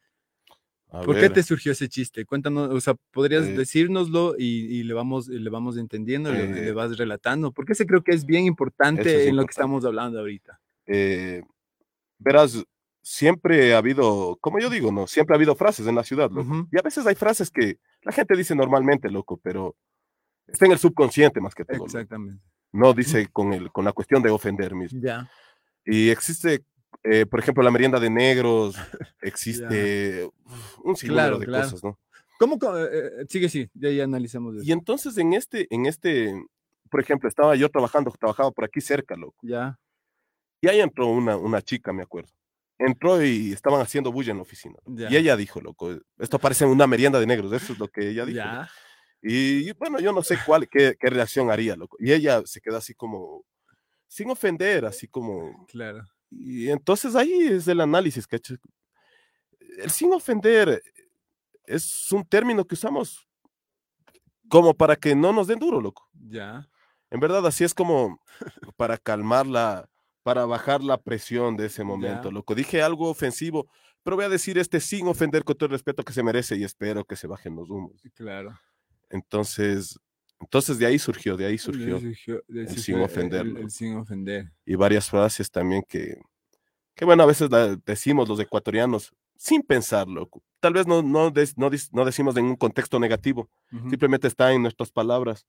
¿Por qué te surgió ese chiste? Cuéntanos, o sea, podrías eh decírnoslo y, le, vamos, le vamos entendiendo, le, eh vas relatando, porque ese creo que es bien importante en lo que estamos hablando ahorita. Eh, verás, siempre ha habido, como yo digo, ¿no? Siempre ha habido frases en la ciudad, loco. Y a veces hay frases que la gente dice normalmente, loco, pero está en el subconsciente más que todo. Exactamente no dice con, el, con la cuestión de ofender mismo. Ya. Y existe, eh, por ejemplo, la merienda de negros, existe un sinnúmero de cosas, ¿no? ¿Cómo? Eh, eh, sigue, sí, ya, ya analizamos eso. Y entonces en este, en este, por ejemplo, estaba yo trabajando, trabajaba por aquí cerca, loco. Ya. Y ahí entró una, una chica, me acuerdo. Entró y estaban haciendo bulla en la oficina. Y ella dijo, loco, esto parece una merienda de negros, eso es lo que ella dijo. Ya. Y bueno, yo no sé cuál, qué, qué, reacción haría, loco. Y ella se queda así como, sin ofender, así como. Claro. Y entonces ahí es el análisis, ¿cachai? El sin ofender es un término que usamos como para que no nos den duro, loco. Ya. En verdad, así es como para calmarla, para bajar la presión de ese momento, loco. Dije algo ofensivo, pero voy a decir este sin ofender con todo el respeto que se merece y espero que se bajen los humos. Claro. Entonces, entonces de ahí surgió, de ahí surgió, el sin ofender. sin ofender. Y varias frases también que, que bueno, a veces decimos los ecuatorianos sin pensarlo. Tal vez no, no, no, decimos en un contexto negativo, simplemente está en nuestras palabras.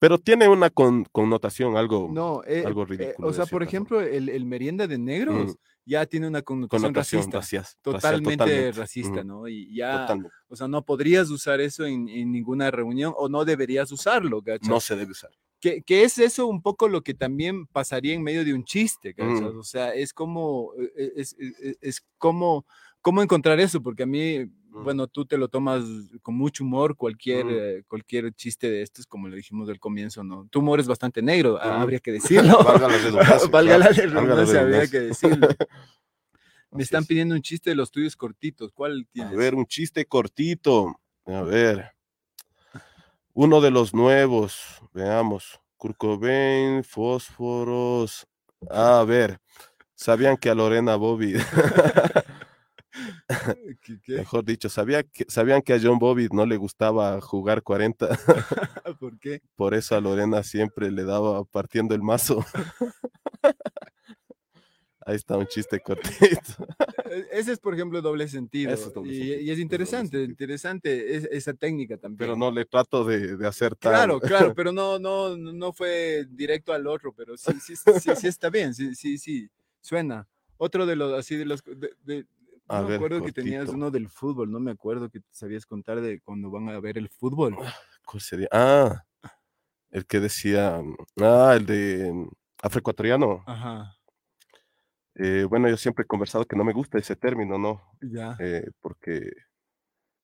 Pero tiene una con- connotación algo, No, eh, algo eh, ridículo. o de sea, por ejemplo, el, el merienda de negros ya tiene una connotación, connotación racista. Totalmente, totalmente. racista, Ujú, ¿no? Y ya, totalmente. o sea, no podrías usar eso en, en ninguna reunión o no deberías usarlo, ¿cachai? No se debe usar. que, que es eso un poco lo que también pasaría en medio de un chiste, ¿cachai? Mm. O sea, es como, eh, eh, es, es- es- es como, cómo encontrar eso, porque a mí, Mm. Bueno, tú te lo tomas con mucho humor, cualquier, eh, cualquier chiste de estos, como le dijimos del comienzo, ¿no? Tu humor es bastante negro, ah, habría que decirlo. Valga la redundancia, Valga la redundancia, habría que decirlo. Me están es. pidiendo un chiste de los tuyos cortitos, ¿cuál A tienes? ver, un chiste cortito. A ver. Uno de los nuevos. Veamos. Kurt Cobain, fósforos. A ver. ¿Sabían que a Lorena Bobby, ¿Qué- qué? mejor dicho, ¿sabía que, sabían que a John Bobby no le gustaba jugar 40? ¿Por qué? Por eso a Lorena siempre le daba partiendo el mazo. Ahí está un chiste cortito. E- Ese es, por ejemplo, doble sentido. Es doble y, sentido, y es es interesante, sentido. interesante es- esa técnica también. Pero no le trato de, de hacer tan. Claro, claro, pero no, no, no no fue directo al otro, pero sí, sí, sí, sí, sí está bien, sí, sí, sí, suena. Otro de los, así de los, de, de- A no me acuerdo que tenías uno del fútbol, no me acuerdo que sabías contar de cuando van a ver el fútbol. ¿Cuál sería? Ah, el que decía. Ah, el de mm, afroecuatoriano. Ajá, Eh, bueno, yo siempre he conversado que no me gusta ese término, ¿no? ya, Eh, porque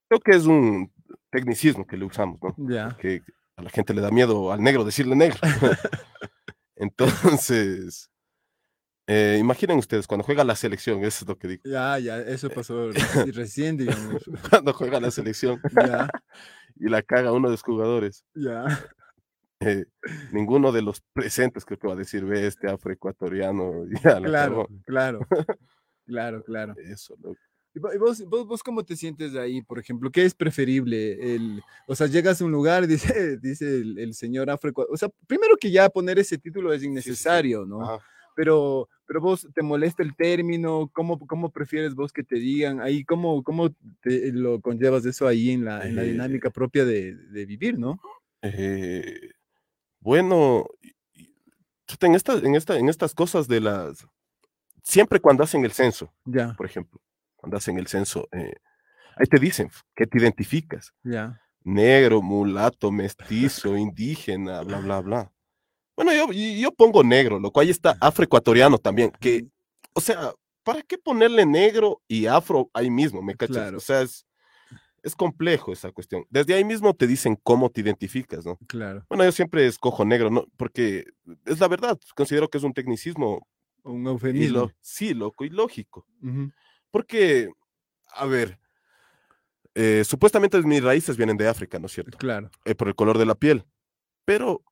creo que es un tecnicismo que le usamos, ¿no? ya, Que a la gente le da miedo al negro decirle negro. Entonces, eh, imaginen ustedes, cuando juega la selección, eso es lo que digo. ya, ya, eso pasó reci- recién, digamos. Cuando juega la selección Ya, y la caga uno de los jugadores, ya, eh, ninguno de los presentes creo que va a decir, ve este afroecuatoriano, ya la claro, cagó". claro, claro, claro. Eso, loco. ¿Y vo- y vos, vos, vos cómo te sientes ahí, por ejemplo? ¿Qué es preferible? El, o sea, llegas a un lugar, dice, dice el, el señor Afro, o sea, primero que ya poner ese título es innecesario, ¿no? Ajá. Pero, pero vos, ¿te molesta el término? ¿Cómo, cómo prefieres vos que te digan? Ahí, ¿cómo, cómo te lo conllevas eso ahí en la, en la Eh, dinámica propia de, de vivir, ¿no? Eh, bueno, en, esta- en, esta, en estas cosas de las... Siempre cuando hacen el censo, Ya, por ejemplo, cuando hacen el censo, eh, ahí te dicen que te identificas. ya, Negro, mulato, mestizo, indígena, bla, bla, bla. Bueno, yo, yo pongo negro, lo cual ahí está afroecuatoriano también, que, o sea, ¿para qué ponerle negro y afro ahí mismo? ¿Me cachas? Claro. O sea, es, es complejo esa cuestión. Desde ahí mismo te dicen cómo te identificas, ¿no? claro. Bueno, yo siempre escojo negro, ¿no? Porque es la verdad, considero que es un tecnicismo Un eufemismo. lo- sí, loco y lógico. Ujú, Porque, a ver, eh, supuestamente mis raíces vienen de África, ¿no es cierto? Claro, Eh, por el color de la piel. Pero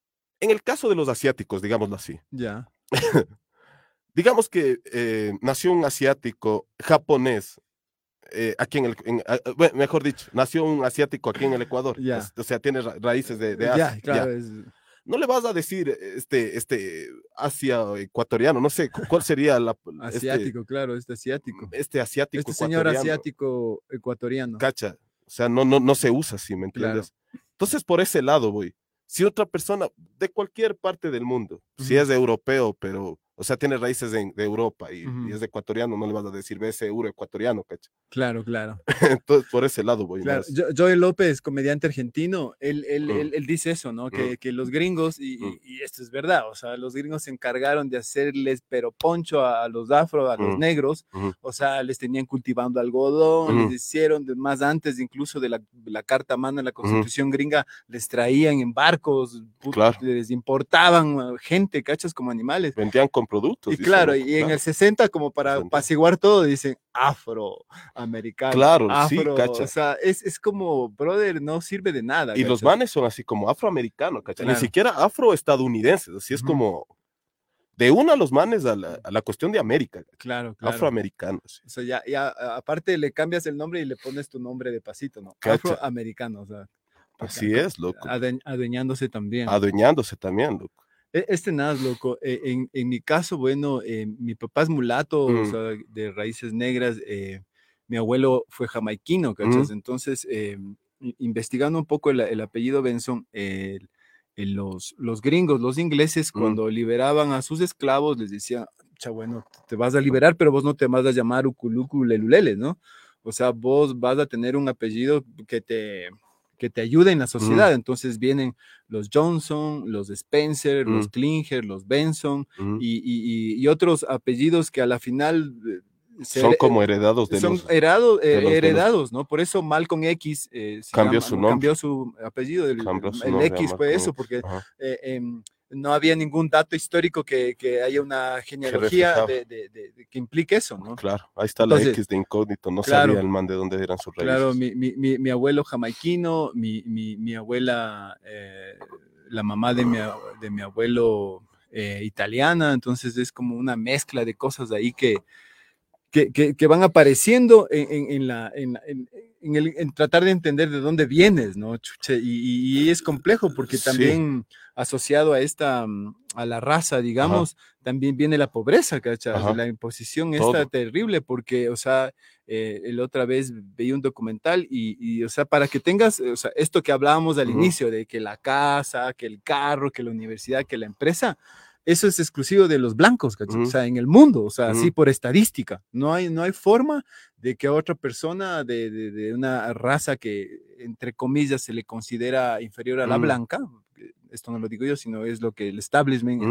en el caso de los asiáticos, digámoslo así, ya, digamos que eh, nació un asiático japonés. eh, aquí en el, en- ah, ah, bueno, mejor dicho, nació un asiático aquí en el Ecuador. Ya. es- O sea, tiene ra- raíces de, de ya, Asia. ya. claro, es no le vas a decir este, este Asia ecuatoriano, no sé, cu- ¿cuál sería la, este- asiático, claro, es asiático. Este, asiático Este señor asiático ecuatoriano. Cacha, o sea, no, no, no se usa así, ¿me Claro. entiendes? Entonces, por ese lado voy. Si otra persona de cualquier parte del mundo, si es europeo, pero, o sea, tiene raíces de, de Europa y, y Ujú. es ecuatoriano, no le vas a decir, ve ese euro ecuatoriano, cacha. Claro, claro. Entonces, por ese lado voy. Claro, más. Jo- Joey López, comediante argentino, él, él, Mm. él, él dice eso, ¿no? Que, Mm. que los gringos, y, y- Mm. y esto es verdad, o sea, los gringos se encargaron de hacerles pero poncho a, los afro, a los Mm. negros, o sea, les tenían cultivando algodón, les hicieron de- más antes incluso de la, la carta mano de la constitución gringa, les traían en barcos, Claro. les importaban uh, gente, cachas, como animales. Vendían con productos. Y dice, claro, y en el 60, como para 60. apaciguar todo, dicen afroamericano. Claro, sí, afro, cacha. O sea, es, es como, brother, no sirve de nada. Y los manes son así como afroamericanos, ¿cachai? Claro. Ni siquiera afroestadounidenses, así es Ujú. como de una a los manes a la, a la cuestión de América, Claro, claro. afroamericanos. O sea, ya, ya, aparte le cambias el nombre y le pones tu nombre de pasito, ¿no? Cacha. Afroamericano, o sea. Así es, loco. ade- adueñándose también. Adueñándose también, loco. E- Este nada, loco. eh, En, en mi caso, bueno, eh, mi papá es mulato, o Mm. sea, de raíces negras. eh, mi abuelo fue jamaiquino, ¿cachas? Entonces, eh, investigando un poco el, el apellido Benson, el, los, los gringos, los ingleses, Mm. cuando liberaban a sus esclavos, les decían, "Cha, bueno, te vas a liberar, pero vos no te vas a llamar Ukuluku Lelulele, ¿no? O sea, vos vas a tener un apellido que te, que te ayude en la sociedad. Entonces vienen los Johnson, los Spencer, los Mm. Klinger, los Benson Ujú. y, y- y- otros apellidos que a la final eh, se Son como heredados de son los... herado- eh, de los- de los- heredados, ¿no? Por eso Malcolm X eh, Cambió llama- su ¿no? nombre. cambió su apellido, el, su el X fue eso, porque no había ningún dato histórico que, que haya una genealogía de, de- de- de- que implique eso, ¿no? Claro, ahí está la Entonces, X de incógnito, no claro. sabía el man de dónde eran sus raíces. Claro, mi, mi- mi- mi abuelo jamaiquino, mi, mi- mi abuela, eh, la mamá de mi, de mi abuelo eh, italiana, entonces es como una mezcla de cosas ahí que, que, que- que van apareciendo en, en- en la, en, en- en el- tratar de entender de dónde vienes, ¿no? Chuche, y, y- es complejo porque Sí. Asociado a esta, mm, a la raza, digamos, también viene la pobreza, ¿cachai? La imposición Todo. terrible porque, o sea, eh, el otra vez veía un documental y, y, o sea, para que tengas, o sea, esto que hablábamos al inicio, de que la casa, que el carro, que la universidad, que la empresa, eso es exclusivo de los blancos, ¿cachai? O sea, en el mundo, o sea, así por estadística. No hay, no hay forma de que a otra persona de, de- de una raza que, entre comillas, se le considera inferior a la Ujú. blanca, esto no lo digo yo, sino es lo que el establishment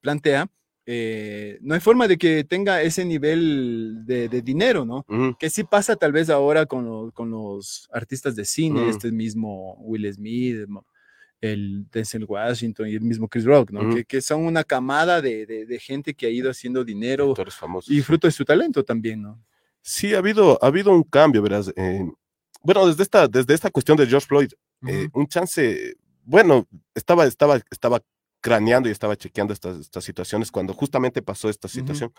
plantea, eh, no hay forma de que tenga ese nivel de, de dinero, ¿no? Ujú. Que sí pasa tal vez ahora con, lo- con los artistas de cine, este mismo Will Smith, el Denzel Washington y el mismo Chris Rock, ¿no? Que, que son una camada de, de- de gente que ha ido haciendo dinero y fruto de su talento también, ¿no? Sí, ha habido, ha habido un cambio, verás. eh, bueno, desde esta, desde esta cuestión de George Floyd, eh, un chance, bueno, estaba, estaba, estaba craneando y estaba chequeando estas, estas situaciones cuando justamente pasó esta situación.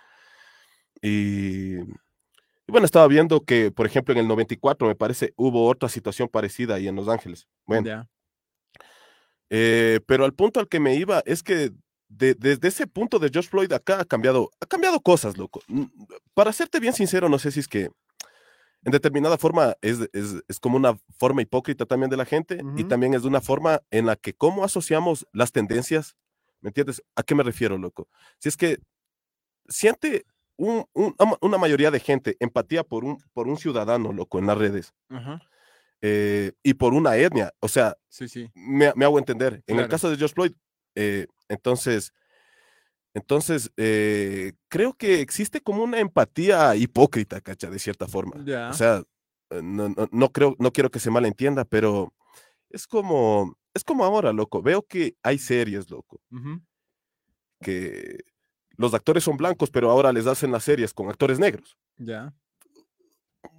y, y bueno, estaba viendo que, por ejemplo, en el 94, me parece, hubo otra situación parecida ahí en Los Ángeles. Bueno, eh, pero al punto al que me iba es que de- desde ese punto de George Floyd acá ha cambiado, ha cambiado cosas, loco. Para serte bien sincero, no sé si es que en determinada forma es, es, es como una forma hipócrita también de la gente y también es de una forma en la que cómo asociamos las tendencias, ¿me entiendes? ¿A qué me refiero, loco? Si es que siente un- un- una- mayoría de gente empatía por un, por un ciudadano, loco, en las redes eh, y por una etnia, o sea, Sí, sí. me, me hago entender. En el caso de George Floyd, eh, entonces, entonces eh, creo que existe como una empatía hipócrita, cacha, de cierta forma. O sea, eh, no, no, no creo, no quiero que se malentienda, pero es como, es como ahora, loco. Veo que hay series, loco, que los actores son blancos, pero ahora les hacen las series con actores negros. Ya.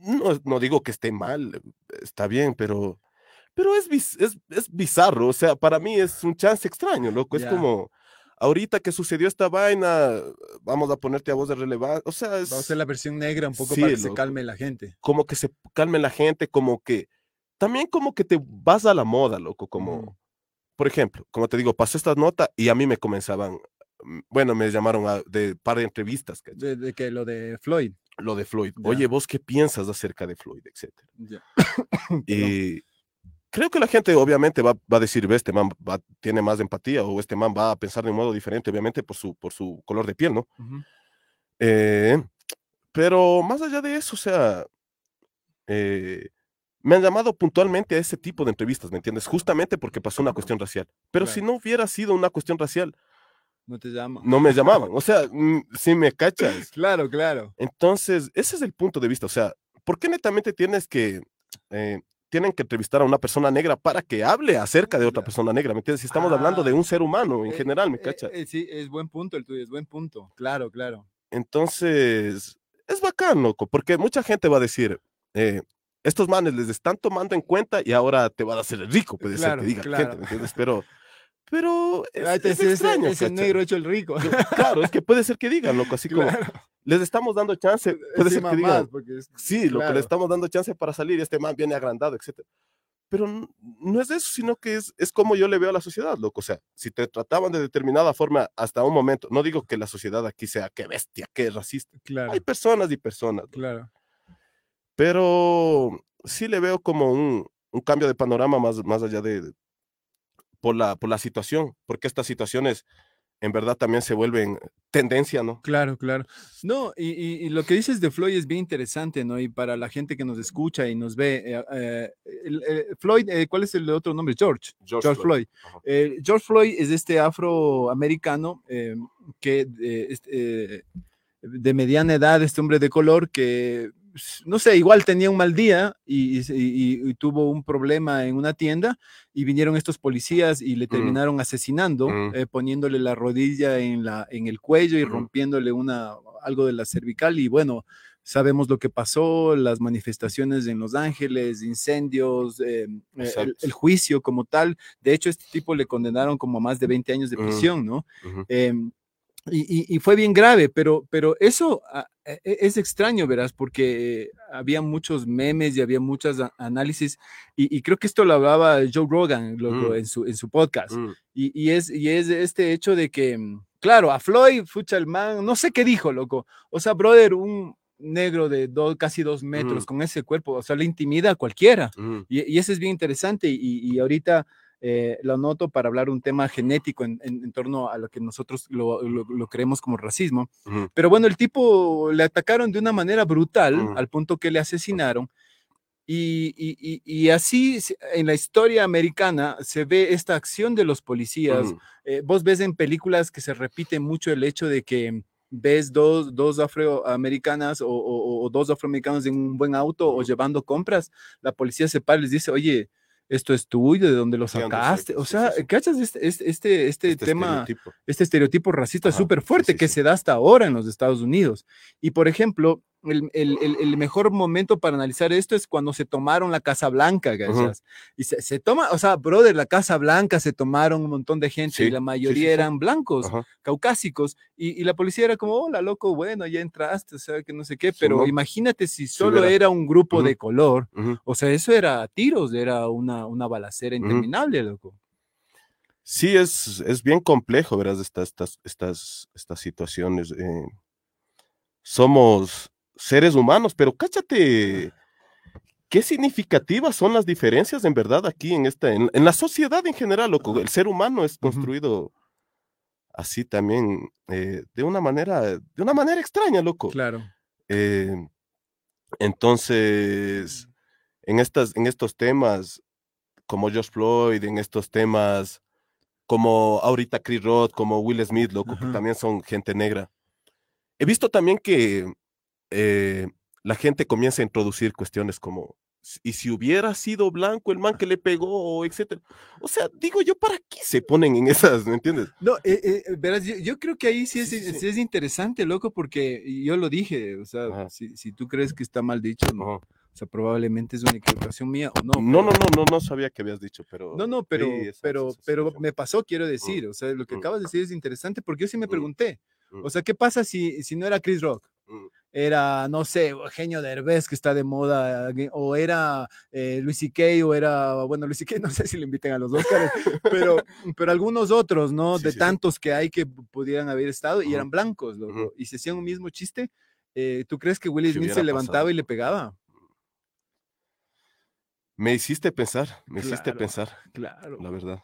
no, no digo que esté mal, está bien, pero, pero es, es, es bizarro, o sea, para mí es un chance extraño, loco, es como, ahorita que sucedió esta vaina, vamos a ponerte a voz de relevancia, o sea, es Va a ser la versión negra un poco Sí, para que se calme la gente. como que se calme la gente, como que, también como que te vas a la moda, loco, como, Ujú. por ejemplo, como te digo, pasó esta nota y a mí me comenzaban, mm, bueno, me llamaron a, de par de entrevistas. De, de que lo de Floyd. lo de Floyd, oye, vos qué piensas acerca de Floyd, etcétera. Ya. Y creo que la gente obviamente va, va a decir, ve, este man va- tiene más empatía o este man va a pensar de un modo diferente, obviamente por su, por su color de piel, ¿no? Ujú. Eh, pero más allá de eso, o sea, eh, me han llamado puntualmente a ese tipo de entrevistas, ¿me entiendes? Justamente porque pasó una cuestión racial. Pero si no hubiera sido una cuestión racial, No te llama. no me llamaban. O sea, mm, si me cachas. Claro, claro. Entonces, ese es el punto de vista. O sea, ¿por qué netamente tienes que, eh, tienen que entrevistar a una persona negra para que hable acerca de otra persona negra? ¿Me entiendes? Si estamos hablando de Ah, un ser humano en Eh, general, ¿me eh, cachas? eh, sí, es buen punto el tuyo, es buen punto. Claro, claro. Entonces, es bacán, loco, porque mucha gente va a decir, eh, estos manes les están tomando en cuenta y ahora te van a hacer rico, puede Claro, ser que diga la claro. gente, ¿me entiendes? Pero, pero es, es decía, extraño, ese, ese negro hecho el rico. Claro, es que puede ser que digan, loco, así como, Claro. Les estamos dando chance, puede ser que digan, es- Sí, lo que claro. le estamos dando chance para salir y este man viene agrandado, etcétera. Pero n- no es eso, sino que es, es como yo le veo a la sociedad, loco. O sea, si te trataban de determinada forma hasta un momento, no digo que la sociedad aquí sea qué bestia, qué racista. Claro, Hay personas y personas, loco. claro. pero sí le veo como un, un cambio de panorama más, más allá de, por la, por la situación, porque estas situaciones en verdad también se vuelven tendencia, ¿no? Claro, claro. No, y, y- y lo que dices de Floyd es bien interesante, ¿no? Y para la gente que nos escucha y nos ve, eh, eh, eh, Floyd, eh, ¿cuál es el otro nombre? George. George, Floyd. George Floyd es este afroamericano que este, de mediana edad, este hombre de color que, no sé, igual tenía un mal día y, y- y- y tuvo un problema en una tienda y vinieron estos policías y le Mm. terminaron asesinando, Mm. eh, poniéndole la rodilla en, la, en el cuello y rompiéndole una, algo de la cervical y bueno. Sabemos lo que pasó, las manifestaciones en Los Ángeles, incendios, eh, eh, el, juicio como tal. De hecho, este tipo le condenaron como a más de 20 años de Ujú. prisión, ¿no? Em, y, y- fue bien grave, pero, pero eso ah, es extraño, verás, porque eh, había muchos memes y había muchos análisis, y, y creo que esto lo hablaba Joe Rogan loco, Mm. en, su, en su podcast, Mm, y, y es, y es este hecho de que, mm, claro, a Floyd, fucha el man, no sé qué dijo, loco, o sea, brother, un negro de dos, casi dos metros Mm. con ese cuerpo, o sea, le intimida a cualquiera. Y, y eso es bien interesante y, y ahorita eh, lo anoto para hablar un tema genético en, en- en torno a lo que nosotros lo, lo- lo creemos como racismo. Pero bueno, el tipo le atacaron de una manera brutal Mm. al punto que le asesinaron. Y, y- y- y así en la historia americana se ve esta acción de los policías. Eh, vos ves en películas que se repite mucho el hecho de que ves dos, dos afroamericanas o, o- o dos afroamericanos en un buen auto o llevando compras, la policía se para y les dice, oye, esto es tuyo, ¿de dónde lo sacaste? O sea. ¿cachas este, este, este, este tema? estereotipo. este estereotipo racista súper sí, fuerte sí, que sí. se da hasta ahora en los Estados Unidos. Y por ejemplo, el, el- el- mejor momento para analizar esto es cuando se tomaron la Casa Blanca, ¿cachas? Y se, se toma, o sea, brother, la Casa Blanca se tomaron un montón de gente Sí, y la mayoría sí, sí. eran blancos, caucásicos, y, y la policía era como, hola, loco, bueno, ya entraste, o sea, que no sé qué, pero imagínate si solo era un grupo de color, o sea, eso era tiros, era una, una balacera interminable, loco. Sí, es, es bien complejo, verás, estas, estas, estas, estas situaciones. eh, somos seres humanos, pero cáchate, qué significativas son las diferencias en verdad aquí en esta, en, en la sociedad en general, loco. El ser humano es construido así también, eh, de una manera, de una manera extraña, loco. Claro. Eh, entonces, en, estas, en estos temas, como Josh Floyd, en estos temas, como ahorita Chris Rock, como Will Smith, loco, que también son gente negra. He visto también que eh, la gente comienza a introducir cuestiones como, "S- ¿y si hubiera sido blanco el man que le pegó, etcétera? O sea, digo yo, ¿para qué se ponen en esas, ¿me entiendes? No, eh, eh, verás, yo, yo creo que ahí sí es, Sí, sí, sí. sí es interesante, loco, porque yo lo dije, o sea, si, si tú crees que está mal dicho, no, Ajá. o sea, probablemente es una equivocación mía o no. No, no, no, no, no sabía que habías dicho, pero... No, no, pero, pero, pero me pasó, quiero decir, o sea, lo que Mm. acabas de decir es interesante porque yo sí me Mm. pregunté, Mm. o sea, ¿qué pasa si, si no era Chris Rock? Era, no sé, Eugenio Derbez que está de moda, eh, o era eh, Luis C.K. o era, bueno, Luis C.K. no sé si le inviten a los Oscars, pero, pero algunos otros, ¿no? Sí, de sí, tantos que hay que pudieran haber estado y eran blancos, Ujú. y se hacían un mismo chiste. eh, ¿Tú crees que Will ¿Qué Smith se levantaba pasado? y le pegaba? Me hiciste pensar, me hiciste pensar, Claro. la verdad.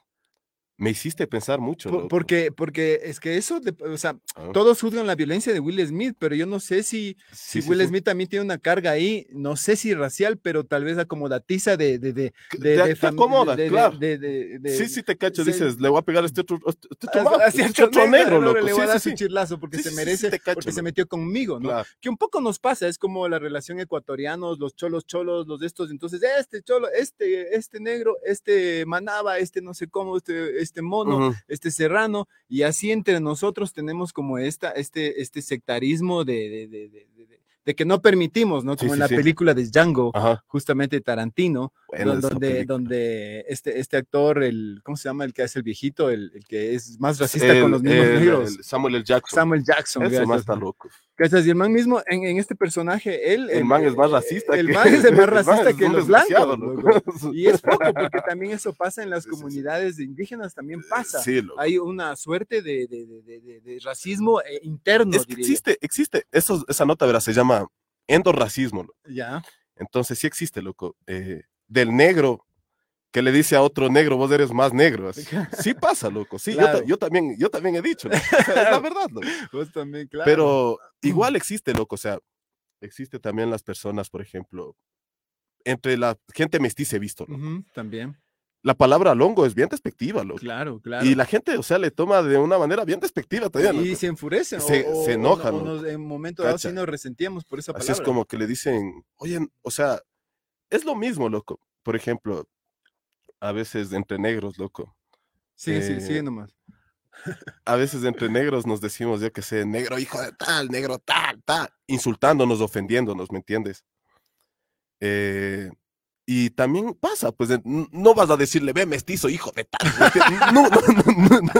Me hiciste pensar mucho. Loco. porque, porque es que eso, de- o sea, Ah, todos juzgan la violencia de Will Smith, pero yo no sé si, sí, si sí, Will sí. Smith también tiene una carga ahí, no sé si racial, pero tal vez acomodatiza de... de, de, de, de te acomoda, claro. Sí, sí, te cacho, se- dices, le voy a pegar a este otro, negro, ¿no? loco. Le voy a dar su chirlazo porque se merece, cacho, porque se loco. metió conmigo, ¿no? Claro. Que un poco nos pasa, es como la relación ecuatorianos, los cholos cholos, los de estos, entonces este cholo, este, este negro, este manaba, este no sé cómo, este, este mono, este serrano, y así entre nosotros tenemos como esta, este, este sectarismo de, de, de- de- que no permitimos, ¿no? Sí, Como en sí, la sí. película de Django, Ajá. justamente Tarantino, Esa donde, donde este, este actor, el, ¿cómo se llama? El que hace el viejito, el, el que es más racista con El- los mismos el- negros. el Samuel L. Jackson. Samuel Jackson. Man gracias. está loco. ¿Cachas? Y el man mismo, en, en este personaje, él... El man es más racista. El que- man es el más racista que los blancos. loco. Y es poco, porque también eso pasa en las Sí, sí, sí. comunidades indígenas, también pasa. Sí, loco. Hay una suerte de, de- de- de- racismo eh, interno, Es que existe, existe, eso, esa nota, verás, se llama endorracismo. Ya, Entonces sí existe, loco. eh, del negro que le dice a otro negro, vos eres más negro. así. Sí pasa, loco. Sí, yo ta- Claro. yo, también, yo también he dicho. loco. Es la verdad, loco. Vos también, claro. Pero igual existe, loco. O sea, existe también las personas, por ejemplo, entre la gente mestiza he visto, loco. También, La palabra longo es bien despectiva, loco. claro, claro. Y la gente, o sea, le toma de una manera bien despectiva también. Y se enfurecen. Se- o, se o- enojan, o loco. nos- en momento dado sí nos resentíamos por esa Así palabra. es como que le dicen, oye, o sea, es lo mismo, loco. Por ejemplo, a veces entre negros, loco. Sigue, eh, sigue nomás. A veces entre negros nos decimos, yo que sé, negro hijo de tal, negro tal, tal, insultándonos, ofendiéndonos, ¿me entiendes? Eh, y también pasa, pues no vas a decirle, ve mestizo, hijo de tal. No, no, no, no, no,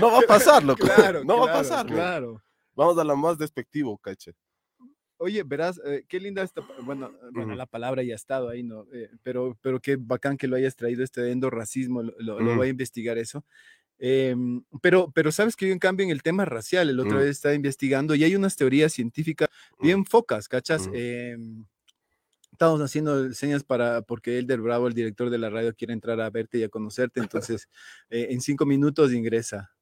no va a pasar, loco. Claro, no va a pasar. Claro. Vamos a la más despectivo, caché. Oye, verás, eh, qué linda esta, bueno, eh, bueno, la palabra ya ha estado ahí, ¿no? Eh, pero, pero qué bacán que lo hayas traído, este endorracismo, lo, lo, lo voy a investigar eso. Em, pero, pero sabes que yo en cambio en el tema racial, el otra Ujú. vez estaba investigando y hay unas teorías científicas bien focas, ¿cachas? Em, Estamos haciendo señas para, porque Elder Bravo, el director de la radio, quiere entrar a verte y a conocerte, entonces eh, en cinco minutos ingresa.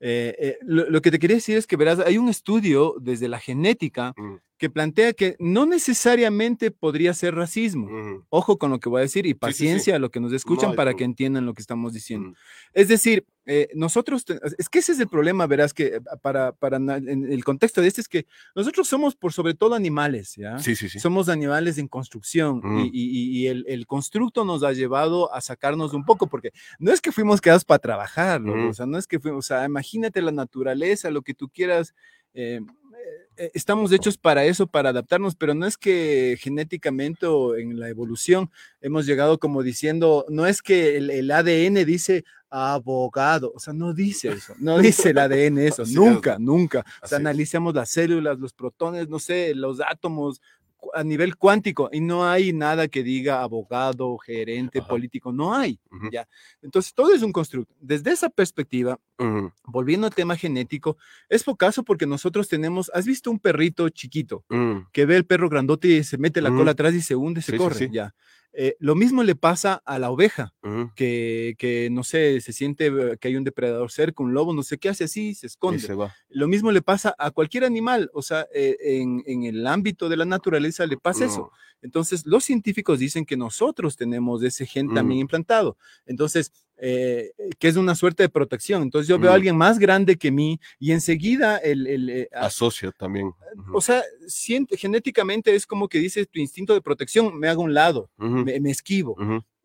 Eh, eh, lo, lo que te quería decir es que verás, hay un estudio desde la genética Mm, que plantea que no necesariamente podría ser racismo. Ojo con lo que voy a decir y sí, sí. paciencia a lo que nos escuchan para que entiendan lo que estamos diciendo. Es decir, eh, nosotros, es que ese es el problema, verás, que eh, para, para en el contexto de este es que nosotros somos por sobre todo animales, ¿ya? Sí, sí, sí. Somos animales en construcción y, y- y el, el constructo nos ha llevado a sacarnos un poco, porque no es que fuimos quedados para trabajar, o sea, no es que fuimos, o sea, imagínate la naturaleza, lo que tú quieras. eh, estamos hechos para eso, para adaptarnos, pero no es que genéticamente o en la evolución hemos llegado como diciendo, no es que el, el ADN dice abogado, o sea, no dice eso, no dice el ADN eso, nunca, nunca. O sea, analicemos las células, los protones, no sé, los átomos a nivel cuántico y no hay nada que diga abogado, gerente, Ajá. político, no hay. Ya. Entonces, todo es un constructo. Desde esa perspectiva, volviendo al tema genético, es focazo porque nosotros tenemos, ¿has visto un perrito chiquito mm, que ve el perro grandote y se mete la cola atrás y se hunde, se Sí, sí, corre? sí. Ya. Eh, lo mismo le pasa a la oveja, que, que no sé, se siente eh, que hay un depredador cerca, un lobo, no sé qué hace así, se esconde. se. Lo mismo le pasa a cualquier animal, o sea, eh, en, en el ámbito de la naturaleza le pasa eso. Entonces, los científicos dicen que nosotros tenemos ese gen también Mm. implantado. Entonces, eh, que es una suerte de protección. Entonces, yo veo a Mm. alguien más grande que mí y enseguida el... el, eh, Asocia también. ujú, o sea, siente, genéticamente es como que dices tu instinto de protección, me hago un lado, me, me esquivo.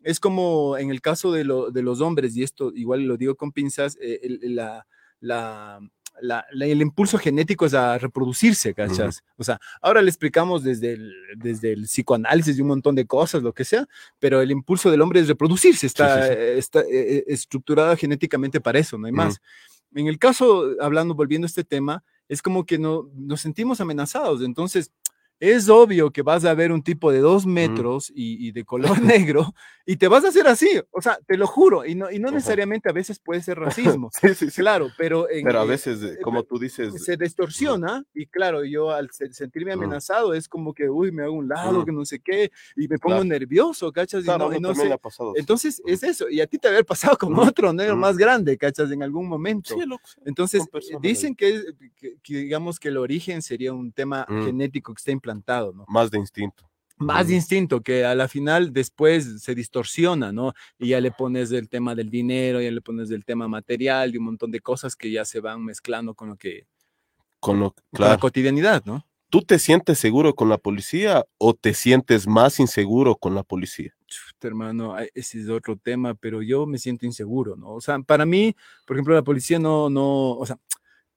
Es como en el caso de, lo- de los hombres, y esto igual lo digo con pinzas, eh, el, la- la- la- la- el impulso genético es a reproducirse, ¿cachas? O sea, ahora le explicamos desde el, desde el psicoanálisis y un montón de cosas, lo que sea, pero el impulso del hombre es reproducirse, está, sí, sí. está eh, eh, estructurada genéticamente para eso, no hay más. En el caso, hablando, volviendo a este tema, es como que no, nos sentimos amenazados, entonces es obvio que vas a ver un tipo de dos metros y, y de color negro y te vas a hacer así, o sea, te lo juro, y no, y no necesariamente a veces puede ser racismo, Sí, sí, sí. claro, pero, en- Pero a eh, veces, eh, eh, como tú dices, se distorsiona y claro, yo al se- sentirme Mm. amenazado es como que, uy, me hago un lado, Mm. que no sé qué, y me pongo Claro. nervioso, ¿cachas? Claro, y no sé. me ha pasado. Entonces es eso, y a ti te haber pasado con otro negro más grande, ¿cachas? En algún momento. Sí, loco. Entonces, personas dicen que, que- que digamos que el origen sería un tema Mm. genético que está implantado, ¿no? Más de instinto. Más de instinto, que a la final después se distorsiona, ¿no? Y ya le pones el tema del dinero, ya le pones el tema material y un montón de cosas que ya se van mezclando con lo que, Con lo, con la cotidianidad, ¿no? ¿Tú te sientes seguro con la policía o te sientes más inseguro con la policía? Chuta, hermano, ese es otro tema, pero yo me siento inseguro, ¿no? O sea, para mí, por ejemplo, la policía no, no, o sea,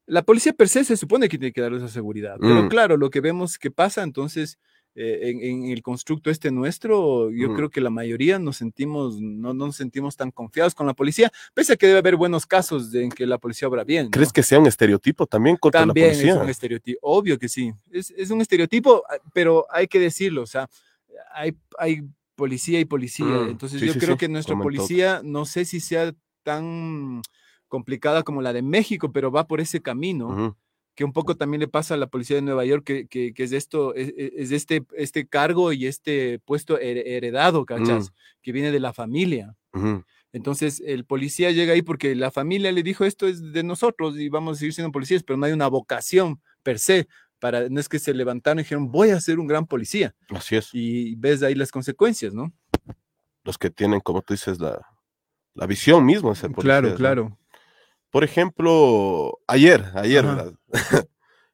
la policía per se se supone que tiene que dar esa seguridad, pero Mm. claro, lo que vemos que pasa, entonces, eh, en, en el constructo este nuestro, yo Mm. creo que la mayoría nos sentimos, no, no nos sentimos tan confiados con la policía, pese a que debe haber buenos casos de en que la policía obra bien. ¿no? ¿Crees que sea un estereotipo también contra También la es policía? un estereotipo, obvio que sí, es, es un estereotipo, ah, pero hay que decirlo, o sea, hay, hay policía y policía, Mm, entonces sí, yo sí, creo sí, que todo. policía, no sé si sea tan complicada como la de México, pero va por ese camino, que un poco también le pasa a la policía de Nueva York, que, que, que es esto, es, es, este, este cargo y este puesto heredado, ¿cachas? Que viene de la familia. Entonces el policía llega ahí porque la familia le dijo esto es de nosotros y vamos a seguir siendo policías, pero no hay una vocación per se. Para, no es que se levantaron y dijeron, voy a ser un gran policía. Así es. Y ves ahí las consecuencias, ¿no? Los que tienen, como tú dices, la, la visión misma de ser policía. Claro, claro. Por ejemplo, ayer, ayer,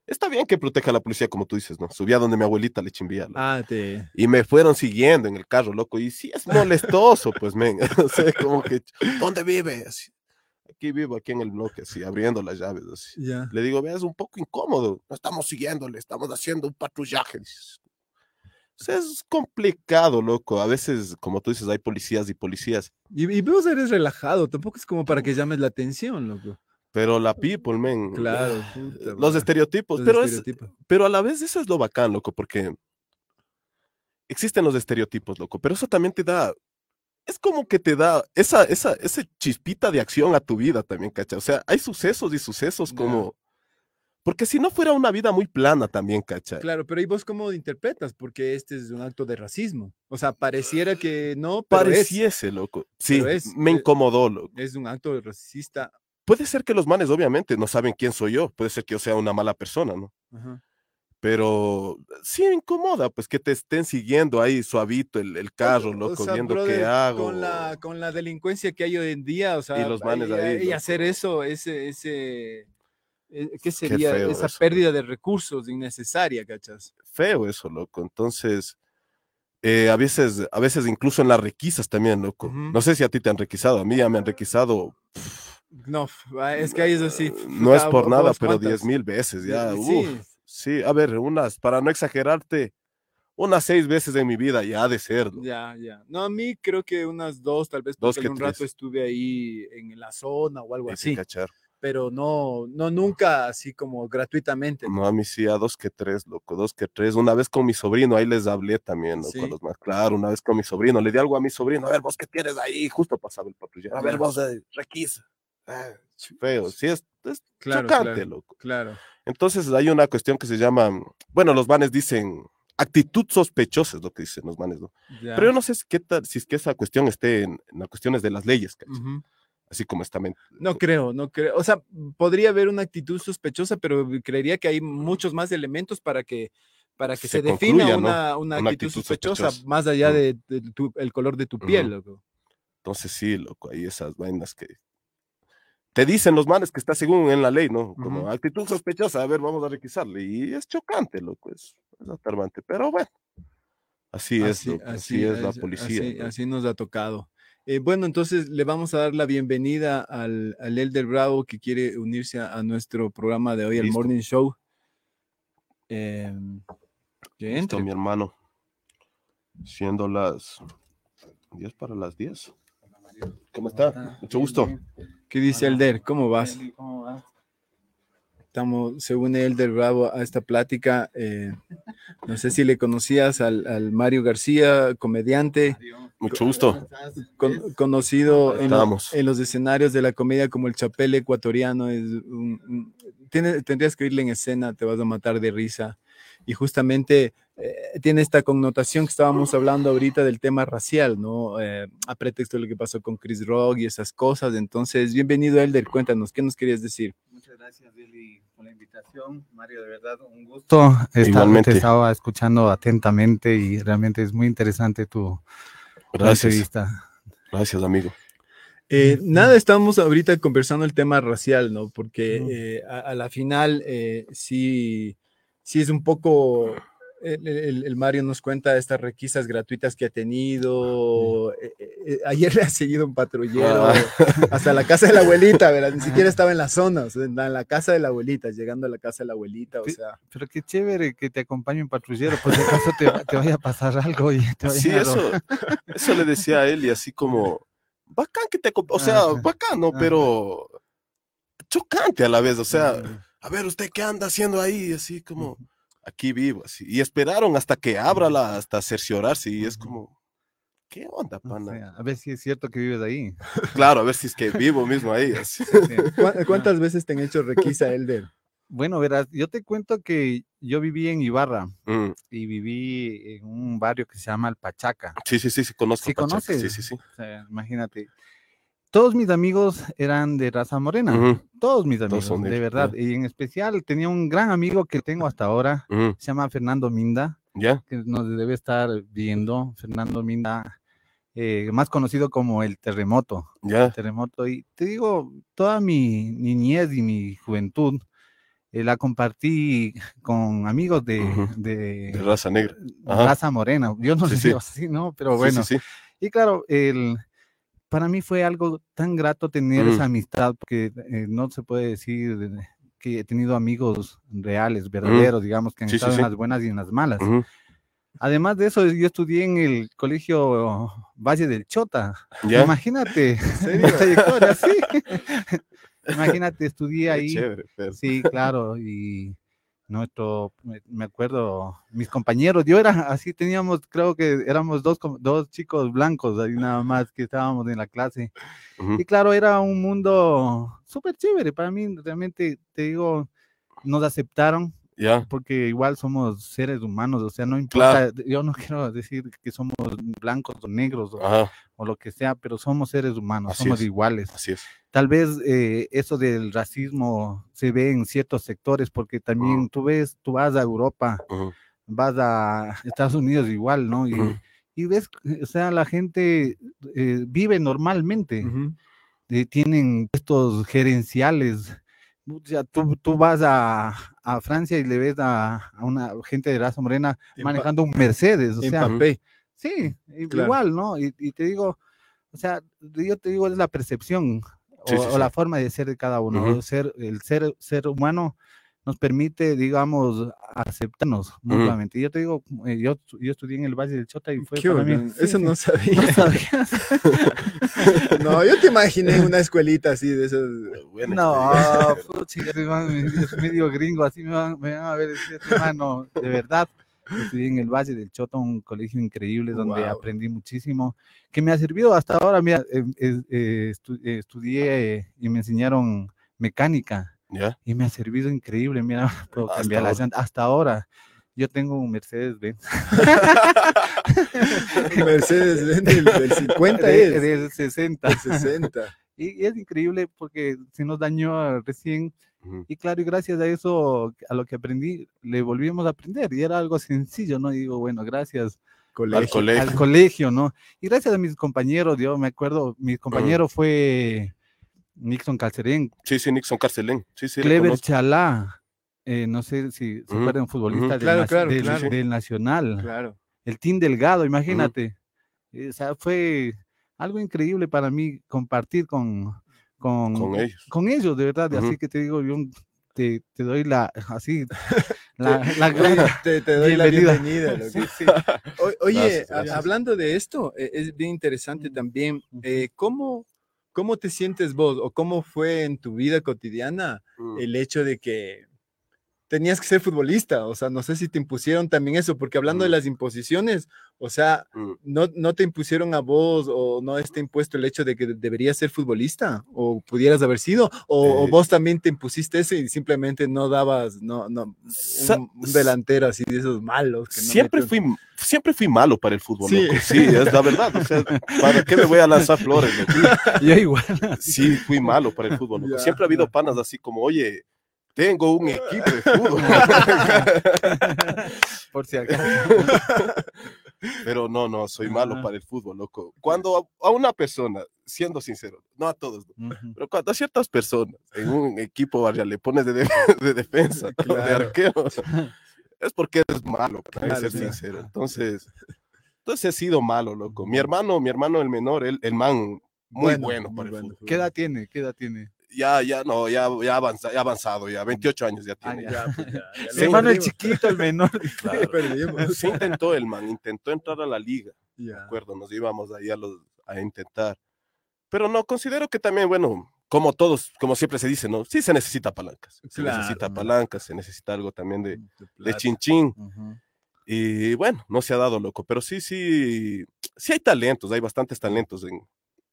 está bien que proteja a la policía, como tú dices, ¿no? Subía donde mi abuelita le chimbía. Ah, te... Y me fueron siguiendo en el carro, loco. Y sí es molestoso, pues, men. o sea, como que, ¿dónde vive? aquí vivo, aquí en el bloque, así, abriendo las llaves, así. Le digo, vea, es un poco incómodo. No estamos siguiéndole, estamos haciendo un patrullaje. O sea, es complicado, loco. A veces, como tú dices, hay policías y policías. Y, y vos eres relajado, tampoco es como para que llames la atención, loco. Pero la people, men. Claro. los estereotipos. pero, pero a la vez eso es lo bacán, loco, porque existen los estereotipos, loco, pero eso también te da, es como que te da esa, esa, esa chispita de acción a tu vida también, ¿cachai? O sea, hay sucesos y sucesos como... Porque si no fuera una vida muy plana también, ¿cachai? Claro, pero ¿y vos cómo interpretas? Porque este es un acto de racismo. O sea, pareciera que no, pero Pareciese, loco. Sí, me eh, incomodó, loco. Es un acto racista Puede ser que los manes, obviamente, no saben quién soy yo. Puede ser que yo sea una mala persona, ¿no? Pero sí incomoda, pues que te estén siguiendo ahí suavito el, el carro, loco, viendo qué hago. Con la, con la delincuencia que hay hoy en día, o sea, y los manes ahí, y hacer eso, ese, ese, ¿qué sería? Esa pérdida de recursos innecesaria, ¿cachas? Feo eso, loco. Entonces, eh, a veces, a veces incluso en las requisas también, loco. No sé si a ti te han requisado, a mí ya me han requisado. No, es que ahí es así. Eh, no es por nada, pero diez mil veces ya. Sí. sí, a ver, unas, para no exagerarte, unas seis veces en mi vida ya ha de ser. Ya, ya. No, a mí creo que unas dos, tal vez, porque un rato estuve ahí en la zona o algo así. Pero no, no nunca así como gratuitamente. No, a mí sí, a dos que tres, loco, dos que tres. Una vez con mi sobrino, ahí les hablé también, loco, los más claro, una vez con mi sobrino, le di algo a mi sobrino, a ver, vos qué tienes ahí, justo pasaba el patrullero, a ver, vos, eh, requisa Ah, feo, sí, es, claro, chocante, loco. Claro. Entonces hay una cuestión que se llama, bueno, los manes dicen actitud sospechosa, es lo que dicen los manes, ¿no? Pero yo no sé si, qué tal, si es que esa cuestión esté en, las cuestiones de las leyes, así como está. No creo, no creo. O sea, podría haber una actitud sospechosa, pero creería que hay muchos más elementos para que para que se, defina una, una, actitud, sospechosa, más allá del de, el color de tu piel, loco. Entonces sí, loco, hay esas vainas que, te dicen los manes que está según en la ley, ¿no? Como actitud sospechosa, a ver, vamos a requisarle. Y es chocante, loco, es, es alarmante. Pero bueno, así, es, así, es la policía. Así, nos ha tocado. Eh, bueno, entonces le vamos a dar la bienvenida al, al Elder Bravo que quiere unirse a, nuestro programa de hoy, el Morning Show. Eh, Listo, mi hermano. Siendo las 10 para las 10. ¿Cómo está? Mucho gusto. ¿Qué dice Elder? ¿Cómo vas? Estamos, se une Elder Bravo a esta plática. Eh, no sé si le conocías al, Mario García, comediante. Mucho gusto. conocido en, los escenarios de la comedia como el Chapel ecuatoriano. Es tendrías que irle en escena, te vas a matar de risa. Y justamente eh, tiene esta connotación que estábamos hablando ahorita del tema racial, ¿no? Eh, a pretexto de lo que pasó con Chris Rock y esas cosas. Entonces, bienvenido, Elder. Cuéntanos, ¿qué nos querías decir? Muchas gracias, Billy, por la invitación. Mario, de verdad, un gusto. Estaba escuchando atentamente y realmente es muy interesante tu, entrevista. Gracias, amigo. Eh, nada, estamos ahorita conversando el tema racial, ¿no? Porque a, la final sí, sí es un poco el, Mario nos cuenta estas requisas gratuitas que ha tenido. Eh, eh, eh, ayer le ha seguido un patrullero ah. hasta la casa de la abuelita, ¿verdad? Ni siquiera estaba en la zona, en la casa de la abuelita, llegando a la casa de la abuelita, o sea. Pero qué chévere que te acompañe un patrullero, por si acaso te, vaya a pasar algo y te Sí, eso, eso le decía a él y así como, bacán que te, o sea, bacán, ¿no? Pero chocante a la vez, o sea, a ver, ¿usted qué anda haciendo ahí? Así como aquí vivo, así. Y esperaron hasta que abra la, hasta cerciorarse, y es como, ¿qué onda, pana? a ver si es cierto que vives ahí. Claro, a ver si es que vivo mismo ahí. ¿Cuántas veces te han hecho requisa, Elder? Bueno, verás, yo te cuento que yo viví en Ibarra mm. y viví en un barrio que se llama El Pachaca. Sí, sí, sí, sí conozco. ¿Sí conoces? Sí, sí, sí. imagínate. Todos mis amigos eran de raza morena, todos mis amigos, de, verdad. Y en especial tenía un gran amigo que tengo hasta ahora, se llama Fernando Minda, ¿Ya? que nos debe estar viendo. Fernando Minda, eh, más conocido como el terremoto. ¿Ya? terremoto. Y te digo, toda mi niñez y mi juventud eh, la compartí con amigos de, de, raza negra, raza morena. Yo no sé si así, ¿no? Pero bueno. y claro, el para mí fue algo tan grato tener esa amistad, porque eh, no se puede decir que he tenido amigos reales, verdaderos, digamos, que han estado en las buenas y en las malas. Además de eso, yo estudié en el colegio Valle del Chota. Imagínate, trayectoria, sí. Imagínate, estudié ahí. Sí, claro, y nuestro, me, acuerdo, mis compañeros, yo era así, teníamos, creo que éramos dos, dos chicos blancos ahí nada más que estábamos en la clase. Y claro, era un mundo súper chévere para mí, realmente te digo, nos aceptaron. Porque igual somos seres humanos, o sea, no importa, yo no quiero decir que somos blancos o negros o, lo que sea, pero somos seres humanos, somos iguales. Así es. Tal vez eh, eso del racismo se ve en ciertos sectores, porque también tú ves, tú vas a Europa, vas a Estados Unidos igual, ¿no? Y, ves, o sea, la gente eh, vive normalmente, eh, tienen estos gerenciales. O sea, tú, tú vas a, a, Francia y le ves a, a, una gente de raza morena manejando un Mercedes, o sea, sí, igual, ¿no? Y, y te digo, o sea, yo te digo, es la percepción o, la forma de ser de cada uno. ser, el ser, ser humano nos permite, digamos, aceptarnos mutuamente. Y yo te digo, eh, yo, yo estudié en el Valle del Chota y fue para mí. Eso no sabía. ¿No yo te imaginé una escuelita así de esas. no, es medio gringo, así me van, me van a ver, hermano, de verdad estudié en el Valle del Chota, un colegio increíble donde aprendí muchísimo, que me ha servido hasta ahora. Mira, em, eh, estudié y me enseñaron mecánica y me ha servido increíble. Mira, puedo cambiar la hasta ahora. Yo tengo un Mercedes Benz. Mercedes Benz del, 50 es. Del 60. 60. Y, es increíble porque se nos dañó recién y claro, y gracias a eso, a lo que aprendí, le volvimos a aprender y era algo sencillo, ¿no? Y digo, bueno, gracias al, colegio. al colegio, ¿no? Y gracias a mis compañeros, yo me acuerdo, mi compañero fue Nixon Calcerén. Sí, sí, Nixon Calcerén. Sí, sí, Clever Chalá, eh, no sé si se acuerdan, un futbolista del, Nacional. Claro. El Team Delgado, imagínate. Eh, o sea, fue algo increíble para mí compartir con, con, ellos. Con ellos, de verdad. Así que te digo, yo te, te doy la, así, la, la te, doy la bienvenida. oye, hablando de esto, e, es bien interesante también, eh, ¿cómo, ¿cómo te sientes vos o cómo fue en tu vida cotidiana mm. el hecho de que tenías que ser futbolista, o sea, no sé si te impusieron también eso, porque hablando de mm. las imposiciones, o sea, mm. no, no te impusieron a vos o no está impuesto el hecho de que deberías ser futbolista o pudieras haber sido, o, vos también te impusiste eso y simplemente no dabas, no, no, un, delantero así de esos malos. siempre fui, siempre fui malo para el fútbol, sí, sí es la verdad, o sea, ¿para qué me voy a lanzar flores? Yo igual. Sí, fui malo para el fútbol, siempre ha habido panas así como, oye, tengo un equipo de fútbol. Por si acaso. Pero no, no, soy malo para el fútbol, loco. Cuando a, una persona, siendo sincero, no a todos, pero cuando a ciertas personas en un equipo barrial le pones de, defensa, de arquero, es porque eres malo, para ser sincero. Entonces, entonces he sido malo, loco. Mi hermano, mi hermano el menor, el, el man muy bueno, para el fútbol. ¿Qué edad tiene? ¿Qué edad tiene? Ya, ya, no, ya, ya, avanza, ya avanzado, ya 28 años ya tiene. Ah, ya, pues hermano el chiquito, el menor. Sí intentó el man, intentó entrar a la liga, de acuerdo, nos íbamos ahí a, los, a intentar. Pero no, considero que también, bueno, como todos, como siempre se dice, ¿no? Sí se necesita palancas, se necesita palancas, se necesita algo también de, de chinchín. Y bueno, no se ha dado loco, pero sí, sí, sí hay talentos, hay bastantes talentos en,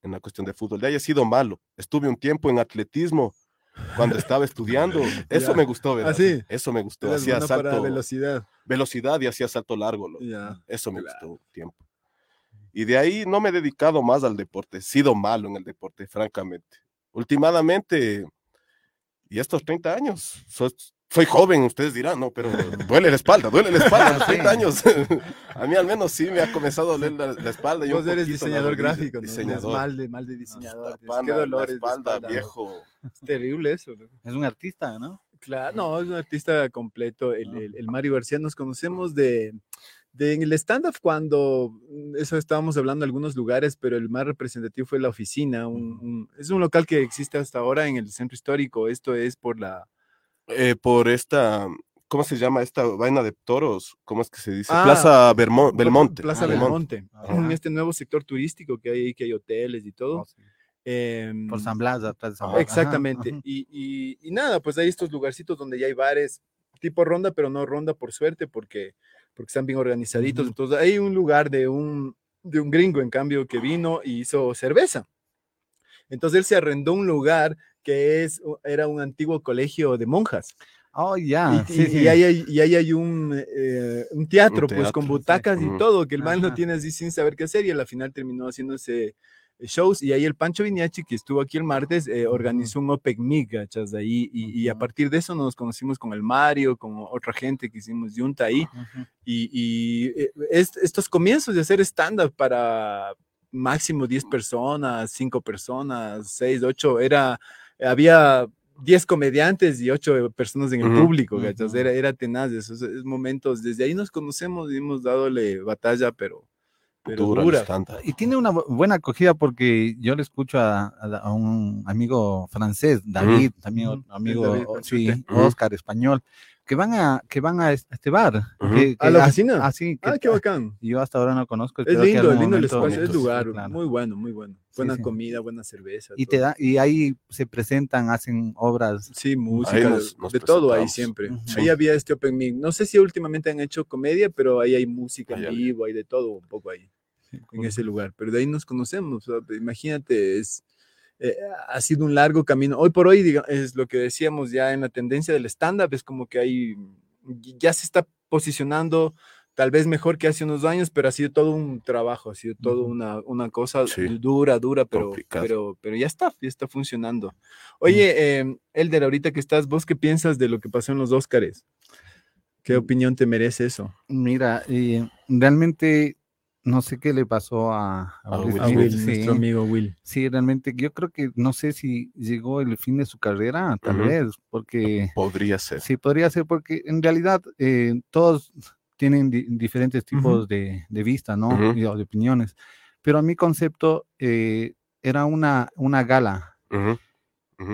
en la cuestión de fútbol. De haya sido malo. Estuve un tiempo en atletismo cuando estaba estudiando. Eso me gustó, ¿verdad? ¿Ah, Eso me gustó. Hacía salto. Velocidad. Velocidad y hacía salto largo. Eso me gustó tiempo. Y de ahí no me he dedicado más al deporte. He sido malo en el deporte, francamente. Últimamente, y estos 30 años, soy joven, ustedes dirán, no, pero duele la espalda, duele la espalda, a los 30 años. a mí al menos sí me ha comenzado a doler la, espalda. Vos eres diseñador gráfico, ¿no? Diseñador. Mal de, mal de diseñador. Qué dolor la espalda, viejo. Es terrible eso. ¿no? Es un artista, ¿no? Claro, no, es un artista completo. El, el, el Mario García nos conocemos de, de en el stand-up cuando, mm, eso estábamos hablando en algunos lugares, pero el más representativo fue la oficina. Un, es un local que existe hasta ahora en el centro histórico. Esto es por la eh, por esta, ¿cómo se llama esta vaina de toros? ¿Cómo es que se dice? Ah, Plaza Belmonte. Plaza Belmonte. En este nuevo sector turístico que hay ahí, que hay hoteles y todo. Oh, em, por San Blas, atrás de San Blas. Exactamente. Y, y, nada, pues hay estos lugarcitos donde ya hay bares tipo ronda, pero no ronda por suerte, porque, porque están bien organizaditos. Entonces hay un lugar de un, de un gringo, en cambio, que vino y hizo cerveza. Entonces él se arrendó un lugar que es, era un antiguo colegio de monjas. Oh, ya. Y, y, ahí hay, y, ahí hay, un, eh, un, teatro, pues con butacas y todo, que el man lo tiene así sin saber qué hacer y a la final terminó haciéndose eh, shows. Y ahí el Pancho Viñachi, que estuvo aquí el martes, eh, organizó un Open Mic, ¿cachas? De ahí, y, a partir de eso nos conocimos con el Mario, con otra gente que hicimos junta ahí, y, estos comienzos de hacer stand-up para máximo 10 personas, 5 personas, 6, 8, era había 10 comediantes y 8 personas en el público, era, era tenaz, esos, momentos, desde ahí nos conocemos y hemos dadole batalla, pero, pero dura. Y tiene una buena acogida porque yo le escucho a, un amigo francés, David, también amigo, sí, Oscar, español, que van a, que van a este bar. ¿A la oficina? Así, ah, qué bacán. Yo hasta ahora no conozco. Es lindo, es lindo el espacio, es lugar, muy bueno, muy bueno. Buena comida, buena cerveza. Y, te da, y ahí se presentan, hacen obras. Sí, música, de todo ahí siempre. Ahí había este Open Mic. No sé si últimamente han hecho comedia, pero ahí hay música en vivo, hay de todo un poco ahí, en ese lugar. Pero de ahí nos conocemos. imagínate, es eh, ha sido un largo camino. Hoy por hoy, es lo que decíamos ya en la tendencia del stand-up, es como que hay, ya se está posicionando tal vez mejor que hace unos años, pero ha sido todo un trabajo, ha sido todo una, una cosa dura, dura, pero, pero, pero ya está, ya está funcionando. Oye, em, Elder, ahorita que estás, ¿vos qué piensas de lo que pasó en los Óscares? ¿Qué mm. opinión te merece eso? Mira, eh, realmente no sé qué le pasó a, Will, nuestro amigo Will. Sí, realmente yo creo que no sé si llegó el fin de su carrera, tal vez, porque... Podría ser. Sí, podría ser, porque en realidad eh, todos tienen diferentes tipos de, de, vista, ¿no? Y, de opiniones. Pero a mi concepto eh, era una, una gala.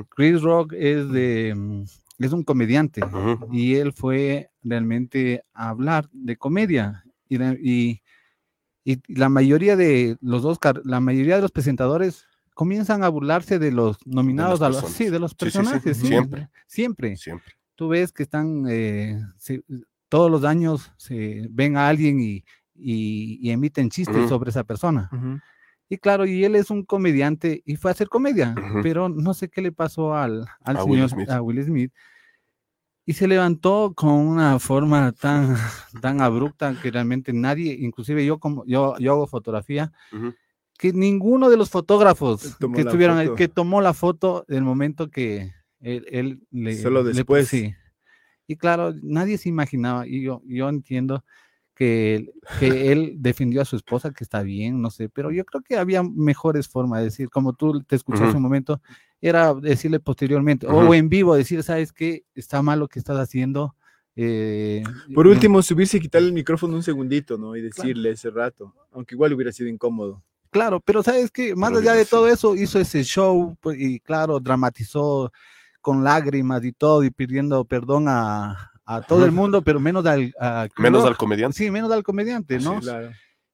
Chris Rock es de mm, es un comediante y él fue realmente a hablar de comedia y y la mayoría de los Oscar, la mayoría de los presentadores comienzan a burlarse de los nominados a los, sí, de los personajes. siempre. Siempre. Siempre. Tú ves que están, eh, todos los años se ven a alguien y, y, emiten chistes sobre esa persona. Y claro, y él es un comediante y fue a hacer comedia, pero no sé qué le pasó al, al señor a Will Smith y se levantó con una forma tan, tan abrupta que realmente nadie, inclusive yo como yo, yo hago fotografía, que ninguno de los fotógrafos que estuvieron que tomó la foto del momento que él, él le solo después. sí. Y claro nadie se imaginaba y yo yo entiendo que, que él defendió a su esposa, que está bien, no sé, pero yo creo que había mejores formas de decir, como tú te escuchaste hace un momento, era decirle posteriormente, o en vivo, decir, ¿sabes qué? Está mal lo que estás haciendo. Eh, Por último, subirse y quitarle el micrófono un segundito, ¿no? Y decirle ese rato, aunque igual hubiera sido incómodo. Claro, pero sabes que más allá de todo eso, hizo ese show pues, y claro, dramatizó con lágrimas y todo y pidiendo perdón a, a todo el mundo, pero menos al, menos al comediante. Sí, menos al comediante, ¿no?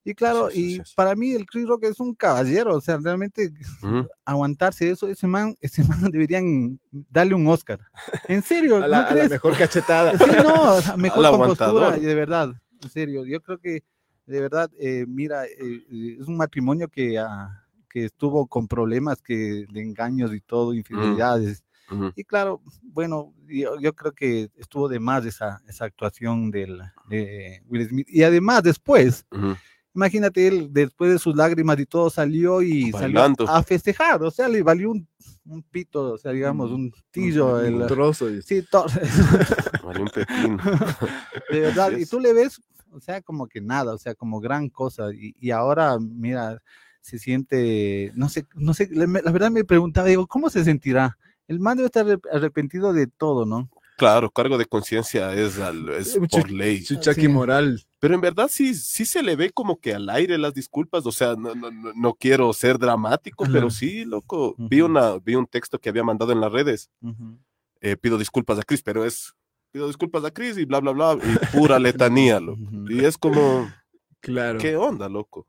Y claro, y para mí el Chris Rock es un caballero, o sea, realmente aguantarse eso, ese man, ese man deberían darle un Oscar. En serio, a la, mejor cachetada. Sí, no, mejor compostura, de verdad, en serio, yo creo que de verdad, eh, mira, eh, eh, es un matrimonio que, ah, que estuvo con problemas que de engaños y todo, mm. infidelidades Y claro, bueno, yo, creo que estuvo de más esa, esa actuación del, de Will Smith. Y además después, imagínate, él después de sus lágrimas y todo salió y salió a festejar, o sea, le valió un, un pito, o sea, digamos, un tillo. Un, trozo. Sí, todo. valió un pepino. De verdad, y tú le ves, o sea, como que nada, o sea, como gran cosa. Y, y ahora, mira, se siente, no sé, no sé, la, verdad me preguntaba, digo, ¿cómo se sentirá? El man debe estar arrepentido de todo, ¿no? Claro, cargo de conciencia es, es por ley. Chuchaqui moral. Pero en verdad sí, sí se le ve como que al aire las disculpas, o sea, no, no, no quiero ser dramático, pero sí, loco, vi, una, vi un texto que había mandado en las redes. Eh, pido disculpas a Chris, pero es, pido disculpas a Chris y bla, bla, bla, y pura letanía, loco. Y es como, claro. ¿qué onda, loco?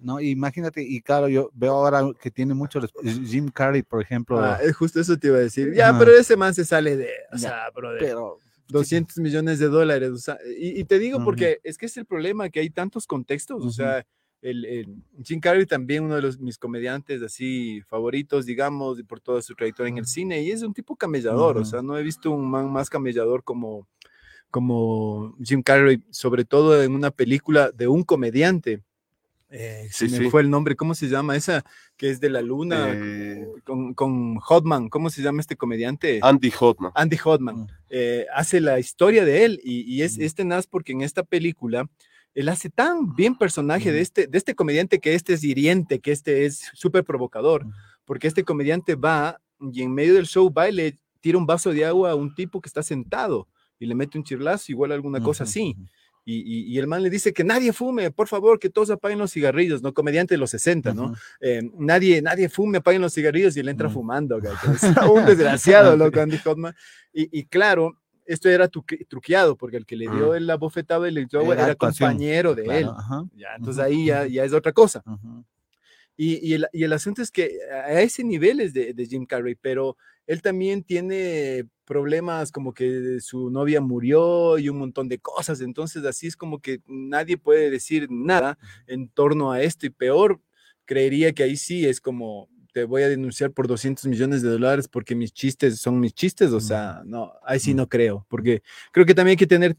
No, imagínate, y claro, yo veo ahora que tiene mucho Jim Carrey, por ejemplo. Ah, es justo eso te iba a decir. Ya, pero ese man se sale de, o sea, Pero 200 millones de dólares. O sea, y, te digo porque es que es el problema, que hay tantos contextos. O sea, el, Jim Carrey también uno de los, mis comediantes así favoritos, digamos, por toda su trayectoria en el cine. Y es un tipo camellador. O sea, no he visto un man más camellador como, como Jim Carrey, sobre todo en una película de un comediante eh, sí, me fue el nombre, ¿cómo se llama esa? Que es de la luna, eh, con, con Hodman, ¿cómo se llama este comediante? Andy Hodman. Andy Hodman. Mm. Eh, hace la historia de él y, es mm. este porque en esta película él hace tan bien personaje de, mm. este, de este comediante que este es hiriente, que este es súper provocador, porque este comediante va y en medio del show va y le tira un vaso de agua a un tipo que está sentado y le mete un chirlazo, igual alguna cosa así. Y, el man le dice que nadie fume, por favor, que todos apaguen los cigarrillos, ¿no? Comediante de los 60, ¿no? Eh, nadie, nadie fume, apaguen los cigarrillos y él entra fumando, es un desgraciado, loco, Andy Hoffman. Y, claro, esto era truqueado, porque el que le dio la bofetada y era, compañero de él. Ya, entonces ahí ya, ya, es otra cosa. Y, el, y, el, asunto es que a ese nivel es de, de Jim Carrey, pero él también tiene problemas como que su novia murió y un montón de cosas, entonces así es como que nadie puede decir nada en torno a esto y peor, creería que ahí sí es como te voy a denunciar por 200 millones de dólares porque mis chistes son mis chistes, o sea, no, ahí sí no creo, porque creo que también hay que tener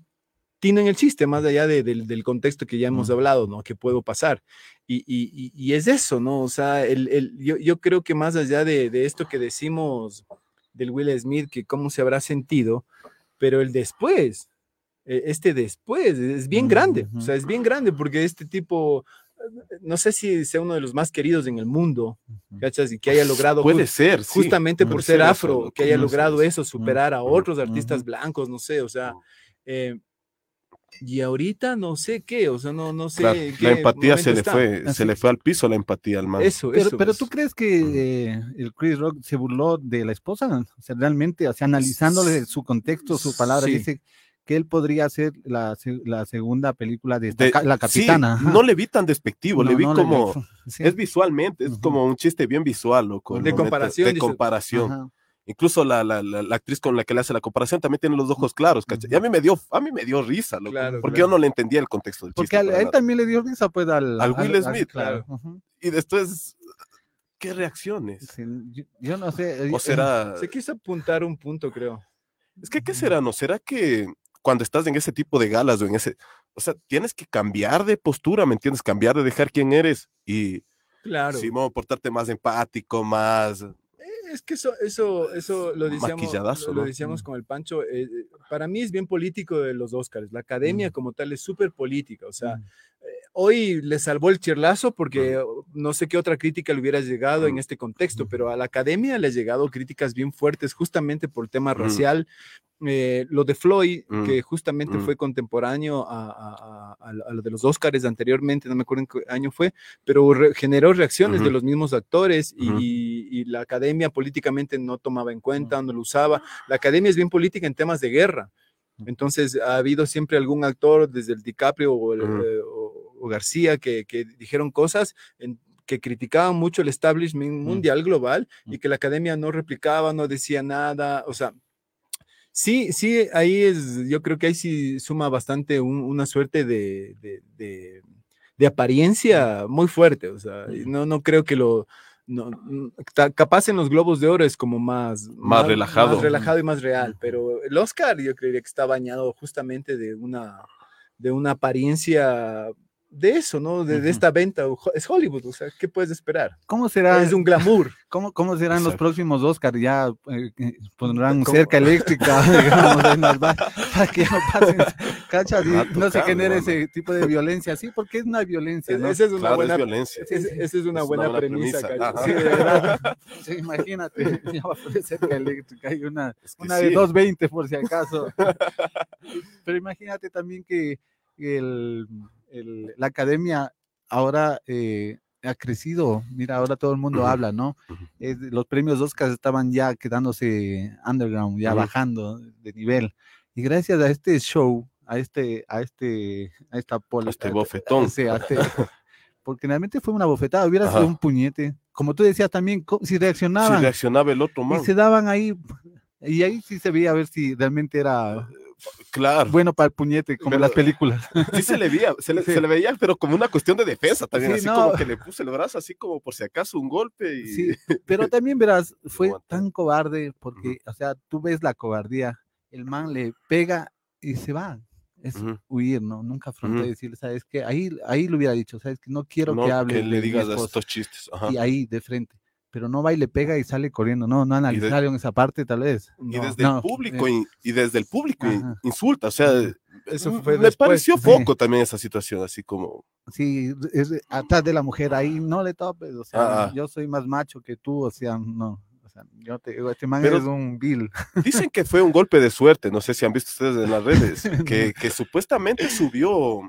tino en el chiste, más allá del contexto que ya hemos hablado, ¿no? Que puedo pasar. Y, y, y, es eso, ¿no? O sea, el, el, yo, yo, creo que más allá de, de, esto que decimos del Will Smith, que cómo se habrá sentido, pero el después, e, este después, es bien grande, o sea, es bien grande porque este tipo, no sé si sea uno de los más queridos en el mundo, ¿cachas? Y que haya logrado... Puede ser, Justamente por ser afro, que haya logrado eso, superar a otros artistas blancos, no sé, o sea... Eh, y ahorita no sé qué, o sea, no, no sé. la empatía se le fue, se le fue al piso la empatía al man. Eso, pero, pero tú crees que eh, el Chris Rock se burló de la esposa, o sea, realmente, o sea, analizándole su contexto, su palabra, dice que él podría ser la, la segunda película de, la capitana. no le vi tan despectivo, le vi como, es visualmente, es como un chiste bien visual, loco. De comparación. De comparación. Incluso la, la, la, actriz con la que le hace la comparación también tiene los ojos claros, ¿cachai? Y a mí me dio, a mí me dio risa, loco, porque yo no le entendía el contexto del chiste. Porque a, él también le dio risa, pues, al, al Will Smith. claro. Y después, ¿qué reacciones? yo, no sé. ¿O será...? Se quiso apuntar un punto, creo. Es que, ¿qué será? ¿No será que cuando estás en ese tipo de galas o en ese... O sea, tienes que cambiar de postura, ¿me entiendes? Cambiar de dejar quién eres y... Claro. Simón, portarte más empático, más es que eso, eso, eso lo decíamos, lo, decíamos con el Pancho. Eh, eh, para mí es bien político de los Oscars. La academia como tal es súper política. O sea, eh, hoy le salvó el chirlazo porque no sé qué otra crítica le hubiera llegado en este contexto, pero a la academia le han llegado críticas bien fuertes justamente por el tema racial, eh, lo de Floyd, mm, que justamente mm. fue contemporáneo a, lo de los Oscars anteriormente, no me acuerdo en qué año fue, pero generó reacciones de los mismos actores y, la academia políticamente no tomaba en cuenta, no lo usaba. La academia es bien política en temas de guerra. Entonces, ha habido siempre algún actor, desde el DiCaprio o, eh, García, que, dijeron cosas que criticaban mucho el establishment mundial global y que la academia no replicaba, no decía nada. O sea, Sí, sí, ahí es, yo creo que ahí sí suma bastante una suerte de, apariencia muy fuerte, o sea, no, no creo que lo, no, capaz en los globos de oro es como más, más, relajado. Más relajado. y más real, pero el Oscar yo creería que está bañado justamente de una, de una apariencia de eso, ¿no? De, esta venta. Es Hollywood, o sea, ¿qué puedes esperar? ¿Cómo será? Es un glamour. ¿Cómo, cómo serán los próximos Oscars? Ya eh, eh, pondrán cerca eléctrica, digamos, para que no pasen, cachas, y no se genere ese tipo de violencia, sí, porque es una violencia, ¿no? Esa es una buena, violencia. Esa es una, buena, premisa, Sí, sí, imagínate, ya va a poner cerca eléctrica, hay una, una de 220 por si acaso. Pero imagínate también que el la academia ahora eh, ha crecido. Mira, ahora todo el mundo habla, ¿no? los premios Oscar estaban ya quedándose underground, ya bajando de nivel. Y gracias a este show, a este, a este, a esta poli, este bofetón. este, porque realmente fue una bofetada, hubiera sido un puñete. Como tú decías también, si reaccionaban. Si reaccionaba el otro más. Y se daban ahí, y ahí sí se veía a ver si realmente era Claro. Bueno para el puñete, como en las películas. Sí se le veía, se le, se le, veía, pero como una cuestión de defensa también, así como que le puse el brazo así como por si acaso un golpe. Y... Sí, pero también verás, fue tan cobarde porque, o sea, tú ves la cobardía, el man le pega y se va. Es huir, ¿no? Nunca afrontar y decirle, ¿sabes qué? Ahí, ahí lo hubiera dicho, ¿sabes? Que no quiero que hable. Que le digas estos chistes. Y ahí, de frente pero no va y le pega y sale corriendo. No, no analizaron esa parte, tal vez. y desde el público, eh, y, desde el público insulta, o sea, eso fue me pareció poco también esa situación, así como. Sí, es atrás de la mujer ahí, no le topes, o sea, ah, ah. yo soy más macho que tú, o sea, no. O sea, yo te digo, este man es un bill. Dicen que fue un golpe de suerte, no sé si han visto ustedes en las redes, que, que supuestamente subió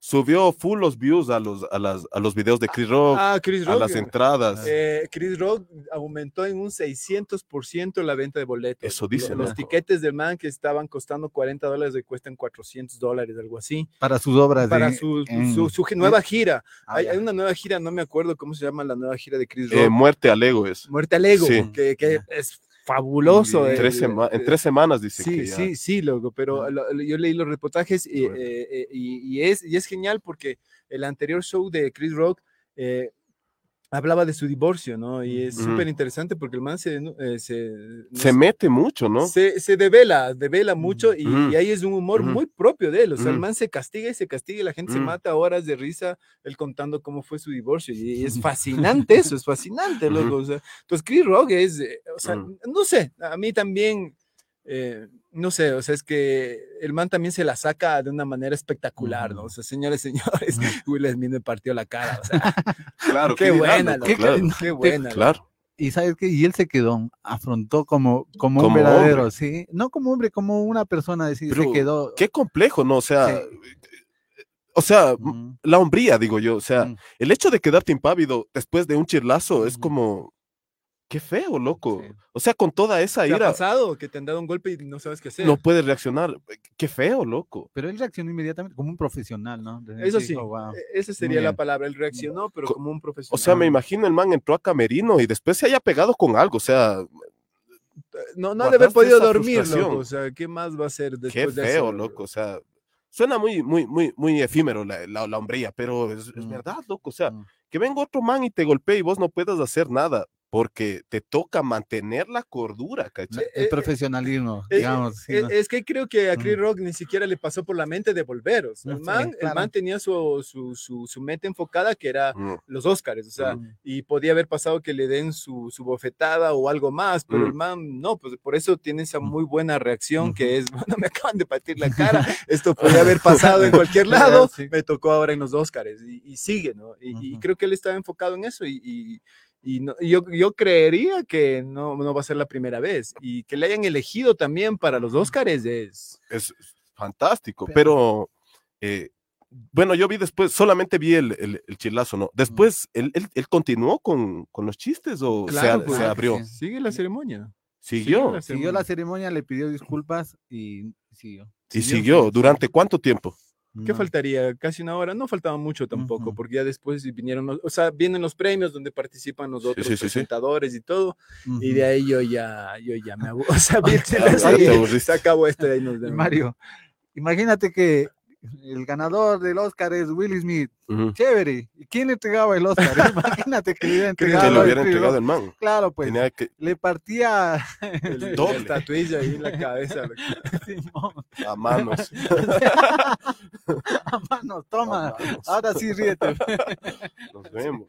subió full los views a los, a las, a los videos de Chris Rock, ah, Chris Rock a las entradas. Eh, Chris Rock aumentó en un 600% la venta de boletos. Eso dicen. Los, tiquetes del man que estaban costando 40 dólares y cuestan 400 dólares, algo así. Para sus obras. Para su, su, nueva gira. Ah, hay, hay, una nueva gira, no me acuerdo cómo se llama la nueva gira de Chris eh, Rock. Muerte al ego es. Muerte al ego, que, que es fabuloso. En, tres, en tres semanas, dice. Sí, sí, sí, loco, pero yo leí los reportajes y, eh, eh, y, es, y es genial porque el anterior show de Chris Rock eh, hablaba de su divorcio, ¿no? Y es súper interesante porque el man se... Eh, se, se mete mucho, ¿no? Se, se devela, devela mucho y, ahí es un humor muy propio de él. O sea, el man se castiga y se castiga y la gente se mata horas de risa él contando cómo fue su divorcio. Y, es fascinante eso, es fascinante, loco. O sea, entonces Chris Rock es, eh, o sea, no sé, a mí también... Eh, no sé, o sea, es que el man también se la saca de una manera espectacular, ¿no? O sea, señores, señores, Will Smith me partió la cara, o sea, claro, qué, buena, qué, qué, buena. Claro. Y sabes qué, y él se quedó, afrontó como, como, un verdadero, sí, no como hombre, como una persona, decir, se quedó. Qué complejo, ¿no? O sea, o sea, la hombría, digo yo, o sea, el hecho de quedarte impávido después de un chirlazo es como, Qué feo, loco. O sea, con toda esa ira. ¿Qué ha pasado? Que te han dado un golpe y no sabes qué hacer. No puedes reaccionar. Qué feo, loco. Pero él reaccionó inmediatamente como un profesional, ¿no? Eso sí. E-, esa sería la palabra. Él reaccionó, pero como un profesional. O sea, me imagino el man entró a Camerino y después se haya pegado con algo. O sea. No, no ha de haber podido dormir, loco. O sea, ¿qué más va a hacer después Qué de feo, loco. O sea, suena muy, muy, muy, muy efímero la, la, hombría, pero es, es, mm. verdad, loco. O sea, mm. que venga otro man y te golpee y vos no puedas hacer nada porque te toca mantener la cordura, ¿cachai? El profesionalismo, digamos. es que creo que a Chris Rock ni siquiera le pasó por la mente de volver. el, man, tenía su, su, su, mente enfocada que era mm. los Oscars, o sea, mm. y podía haber pasado que le den su, bofetada o algo más, pero el mm. man no, pues por eso tiene esa muy buena reacción que es, bueno, me acaban de partir la cara, esto podía haber pasado en cualquier lado, me tocó ahora en los Oscars y, sigue, ¿no? Y, creo que él estaba enfocado en eso y y yo, yo creería que no, no, va a ser la primera vez. Y que le hayan elegido también para los Oscars es... Es fantástico, pero... Eh, bueno, yo vi después, solamente vi el, el, chilazo, ¿no? Después, ¿él, él, continuó con, con, los chistes o se, pues, abrió? Sigue la ceremonia. ¿Siguió? Siguió la ceremonia, le pidió disculpas y siguió. ¿Y siguió? ¿Durante cuánto tiempo? ¿Qué faltaría? Casi una hora. No faltaba mucho tampoco, porque ya después vinieron, o sea, vienen los premios donde participan los otros presentadores y todo, y de ahí yo ya, yo ya me hago, o sea, se, acabó esto y ahí nos Mario, imagínate que el ganador del Oscar es Will Smith. Chévere. ¿Y quién le entregaba el Oscar? Imagínate que le hubiera entregado. Que lo hubiera entregado el man. Claro, pues. Le partía el doble tatuilla ahí en la cabeza. A manos. a manos, toma. Ahora sí ríete. Nos vemos.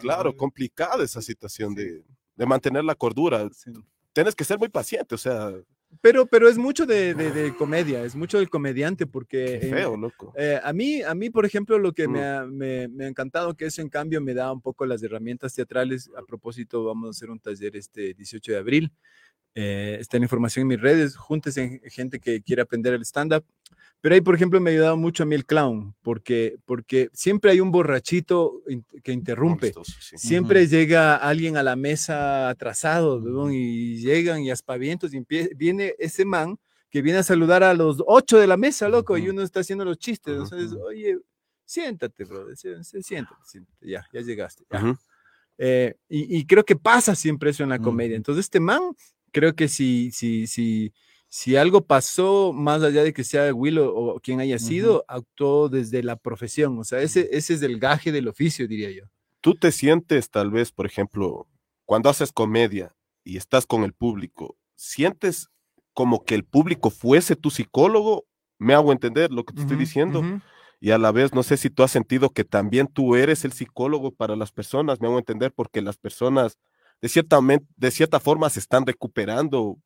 Claro, complicada esa situación de, de mantener la cordura. Tienes que ser muy paciente, o sea, pero, pero es mucho de, de, comedia, es mucho del comediante, porque feo, loco. Eh, a, mí, a mí, por ejemplo, lo que me, mm. ha, me, me, ha encantado que eso en cambio me da un poco las herramientas teatrales. A propósito, vamos a hacer un taller este 18 de abril. Eh, está la información en mis redes, júntense gente que quiere aprender el stand-up. Pero ahí, por ejemplo, me ha ayudado mucho a mí el clown, porque, porque siempre hay un borrachito que interrumpe. Siempre llega alguien a la mesa atrasado, y llegan y aspavientos y viene ese man que viene a saludar a los ocho de la mesa, loco, y uno está haciendo los chistes. Entonces, oye, siéntate, bro, siéntate, siéntate, ya, ya llegaste. Eh, y, y, creo que pasa siempre eso en la comedia. Entonces, este man, creo que si, si, si, si algo pasó, más allá de que sea Will o, quien haya sido, actuó desde la profesión. O sea, ese, ese es el gaje del oficio, diría yo. Tú te sientes, tal vez, por ejemplo, cuando haces comedia y estás con el público, ¿sientes como que el público fuese tu psicólogo? Me hago entender lo que te estoy diciendo. Y a la vez, no sé si tú has sentido que también tú eres el psicólogo para las personas, me hago entender, porque las personas de cierta, de cierta forma se están recuperando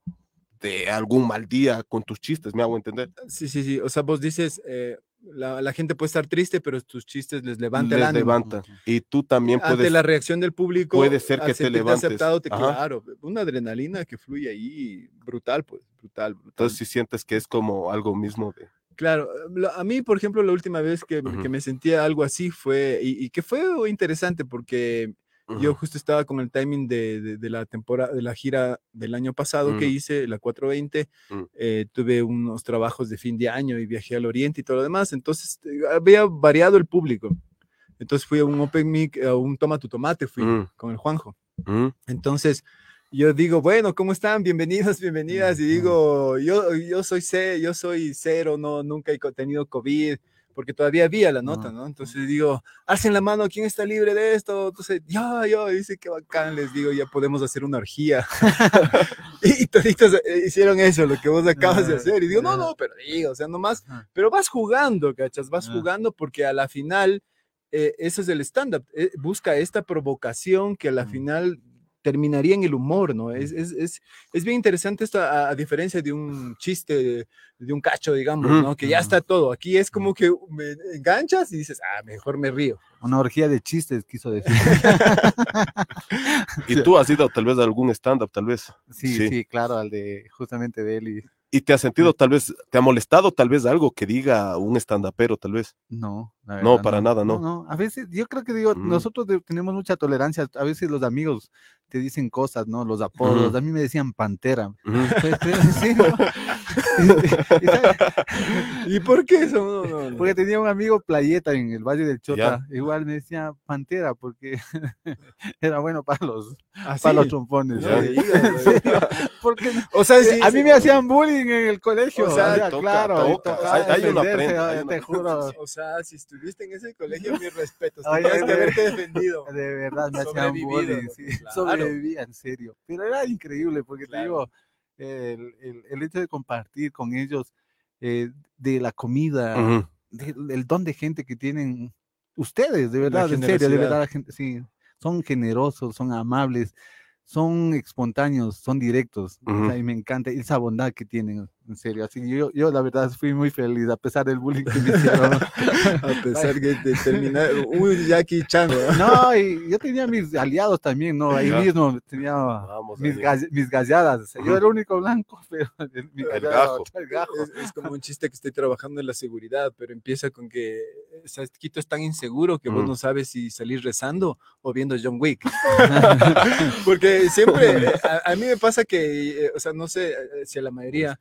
de algún mal día con tus chistes, me hago entender. Sí, sí, sí. O sea, vos dices, eh, la, gente puede estar triste, pero tus chistes les levanta les levanta. Y tú también puedes. Ante la reacción del público. Puede ser que te levantes. Aceptado, te, claro, una adrenalina que fluye ahí, brutal, pues, brutal, Entonces, si sientes que es como algo mismo de. Claro, a mí, por ejemplo, la última vez que, que me sentía algo así fue, y, y, que fue interesante porque yo justo estaba con el timing de, de, la temporada, de la gira del año pasado que mm. hice, la 420. Mm. Eh, tuve unos trabajos de fin de año y viajé al oriente y todo lo demás. Entonces eh, había variado el público. Entonces fui a un Open Mic, a un Toma tu Tomate, fui mm. con el Juanjo. Entonces yo digo, bueno, ¿cómo están? Bienvenidos, bienvenidas. Y digo, yo, yo soy C, yo soy cero, no, nunca he tenido COVID porque todavía había la nota, ¿no? Entonces digo, hacen la mano, ¿quién está libre de esto? Entonces, yo, yo, dice, qué bacán, les digo, ya podemos hacer una orgía. y, toditos eh, hicieron eso, lo que vos acabas de hacer. Y digo, no, no, pero digo, o sea, nomás, pero vas jugando, ¿cachas? Vas jugando porque a la final, eh, eso es el stand-up, eh, busca esta provocación que a la final terminaría en el humor, ¿no? Es, es, es, es bien interesante esto, a, diferencia de un chiste, de, un cacho, digamos, ¿no? Que ya está todo. Aquí es como que me enganchas y dices, ah, mejor me río. Una orgía de chistes, quiso decir. y tú has ido tal vez a algún stand-up, tal vez. Sí, sí, claro, al de justamente de él y ¿Y te ha sentido tal vez, te ha molestado tal vez algo que diga un estandapero tal vez? No. no, para nada, no. no. A veces, yo creo que digo, mm. nosotros tenemos mucha tolerancia. A veces los amigos te dicen cosas, ¿no? Los apodos. A mí me decían pantera. ¿Y por qué eso? Porque tenía un amigo playeta en el Valle del Chota. Igual me decía pantera porque era bueno para los, ¿Ah, para los trompones. porque, o sea, a mí me hacían bullying en el colegio. O sea, claro. hay, una prenda, te juro. O sea, si estuviste en ese colegio, mi respeto. Tienes que haberte defendido. De verdad, me hacían bullying. Sí, Sobrevivía, en serio. Pero era increíble porque te digo, el, el, el, hecho de compartir con ellos eh, de la comida, del don de gente que tienen ustedes, de verdad, en serio, de verdad, sí, son generosos, son amables, son espontáneos, son directos, y me encanta esa bondad que tienen en serio. Así yo, yo la verdad fui muy feliz, a pesar del bullying que me hicieron. a pesar de terminar, uy, Jackie Chan. No, y yo tenía mis aliados también, ¿no? Ahí mismo tenía mis, mis, galladas. Yo era el único blanco, pero el, gajo. Es, como un chiste que estoy trabajando en la seguridad, pero empieza con que Quito es tan inseguro que vos no sabes si salir rezando o viendo John Wick. Porque siempre, a, a, mí me pasa que, eh, o sea, no sé eh, si a la mayoría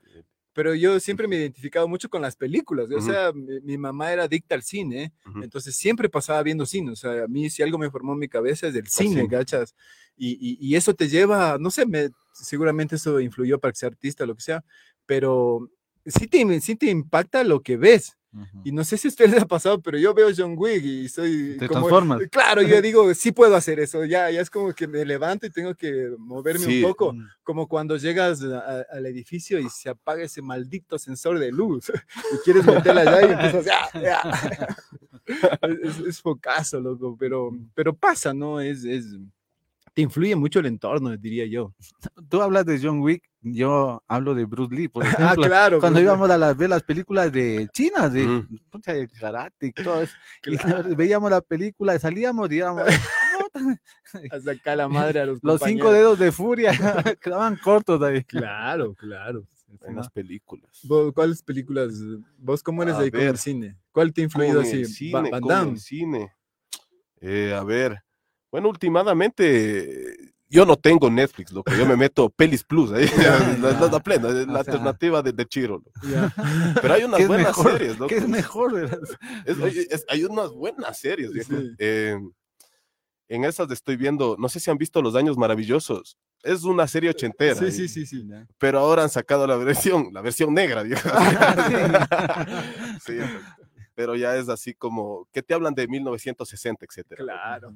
pero yo siempre me he identificado mucho con las películas. O sea, mi, mamá era adicta al cine, entonces siempre pasaba viendo cine. O sea, a mí si algo me formó en mi cabeza es del cine, ¿cachas? Y, y, eso te lleva, no sé, me, seguramente eso influyó para que sea artista, lo que sea, pero sí te, sí te impacta lo que ves. Y no sé si a ustedes les ha pasado, pero yo veo John Wick y soy. Te transformas. Claro, yo digo, sí puedo hacer eso. Ya, ya es como que me levanto y tengo que moverme un poco. Mm. Como cuando llegas al edificio y se apaga ese maldito sensor de luz y quieres meterla allá y empiezas. Ya, ya. es, es, focazo, loco, pero, pero pasa, ¿no? Es. es te influye mucho el entorno, diría yo. Tú hablas de John Wick, yo hablo de Bruce Lee, por ah, ejemplo. ah, claro. Cuando íbamos a ver las películas de China, de, mm. karate y todo eso, y veíamos la película y salíamos, digamos, hasta acá la madre a los Los cinco dedos de furia quedaban cortos ahí. Claro, claro. En las películas. ¿Cuáles películas? ¿Vos cómo eres de ahí con el cine? ¿Cuál te ha influido así? Cine, Van El cine. Eh, a ver, bueno, últimamente yo no tengo Netflix, lo que yo me meto Pelis Plus, ahí, la, plena, la alternativa de, de Chiro. Pero hay unas buenas series, ¿no? ¿Qué es mejor? hay unas buenas series, em, en esas estoy viendo, no sé si han visto Los Años Maravillosos. Es una serie ochentera. Sí, sí, sí, sí. Pero ahora han sacado la versión, la versión negra, digamos. sí, pero ya es así como, que te hablan de 1960, etcétera. Claro.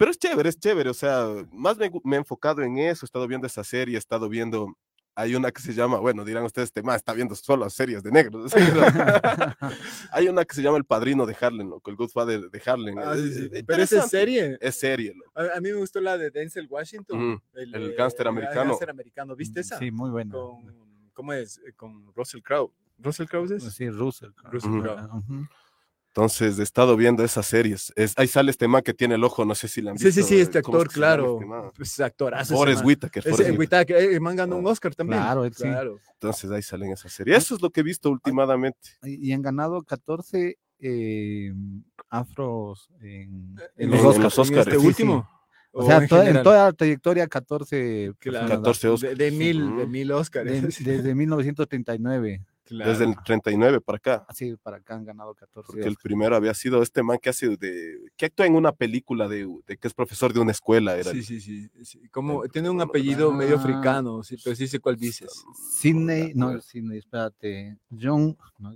Pero es chévere, es chévere, o sea, más me, he enfocado en eso, he estado viendo esa serie, he estado viendo, hay una que se llama, bueno, dirán ustedes, este más está viendo solo series de negros. hay una que se llama El Padrino de Harlem, ¿no? el Godfather de Harlem. Ah, Pero es serie. Es serie. A, mí me gustó la de Denzel Washington. El, el gángster americano. El gángster americano, ¿viste esa? Sí, muy buena. ¿Cómo es? Eh, con Russell Crowe. ¿Russell Crowe es? Sí, Russell. Russell Crowe. Entonces he estado viendo esas series. Es, ahí sale este man que tiene el ojo, no sé si la han visto. Sí, sí, sí, este actor, claro. Este pues actorazo. Forrest Whitaker. Ese Whitaker, el man ganó un Oscar también. Claro, claro. Entonces ahí salen esas series. Eso es lo que he visto últimamente. Y han ganado 14 eh, afros en, en, los, Oscars. Oscars. Este último. O, sea, en, toda la trayectoria 14, 14 Oscars. De, mil, de mil Oscars. desde 1939. Desde el 39 para acá. Sí, para acá han ganado 14. Porque el primero había sido este man que hace de. que actúa en una película de, que es profesor de una escuela. Era sí, sí, sí, Como, tiene un apellido medio ah. africano, sí, pero sí sé cuál dices. Sidney, no, Sidney, espérate. John, no,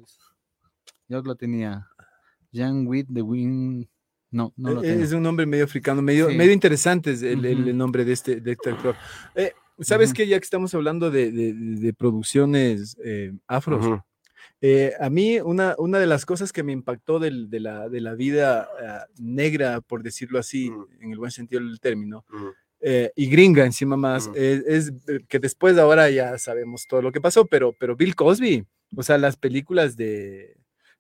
yo lo tenía. John Witt de Win. No, no lo e, Es un nombre medio africano, medio, medio interesante es el, nombre de este, de este actor. Eh, ¿Sabes que Ya que estamos hablando de, producciones eh, afros, eh, a mí una, una de las cosas que me impactó de, la, de la vida ah, negra, por decirlo así, en el buen sentido del término, eh, y gringa encima más, es, que después de ahora ya sabemos todo lo que pasó, pero, pero Bill Cosby, o sea, las películas de,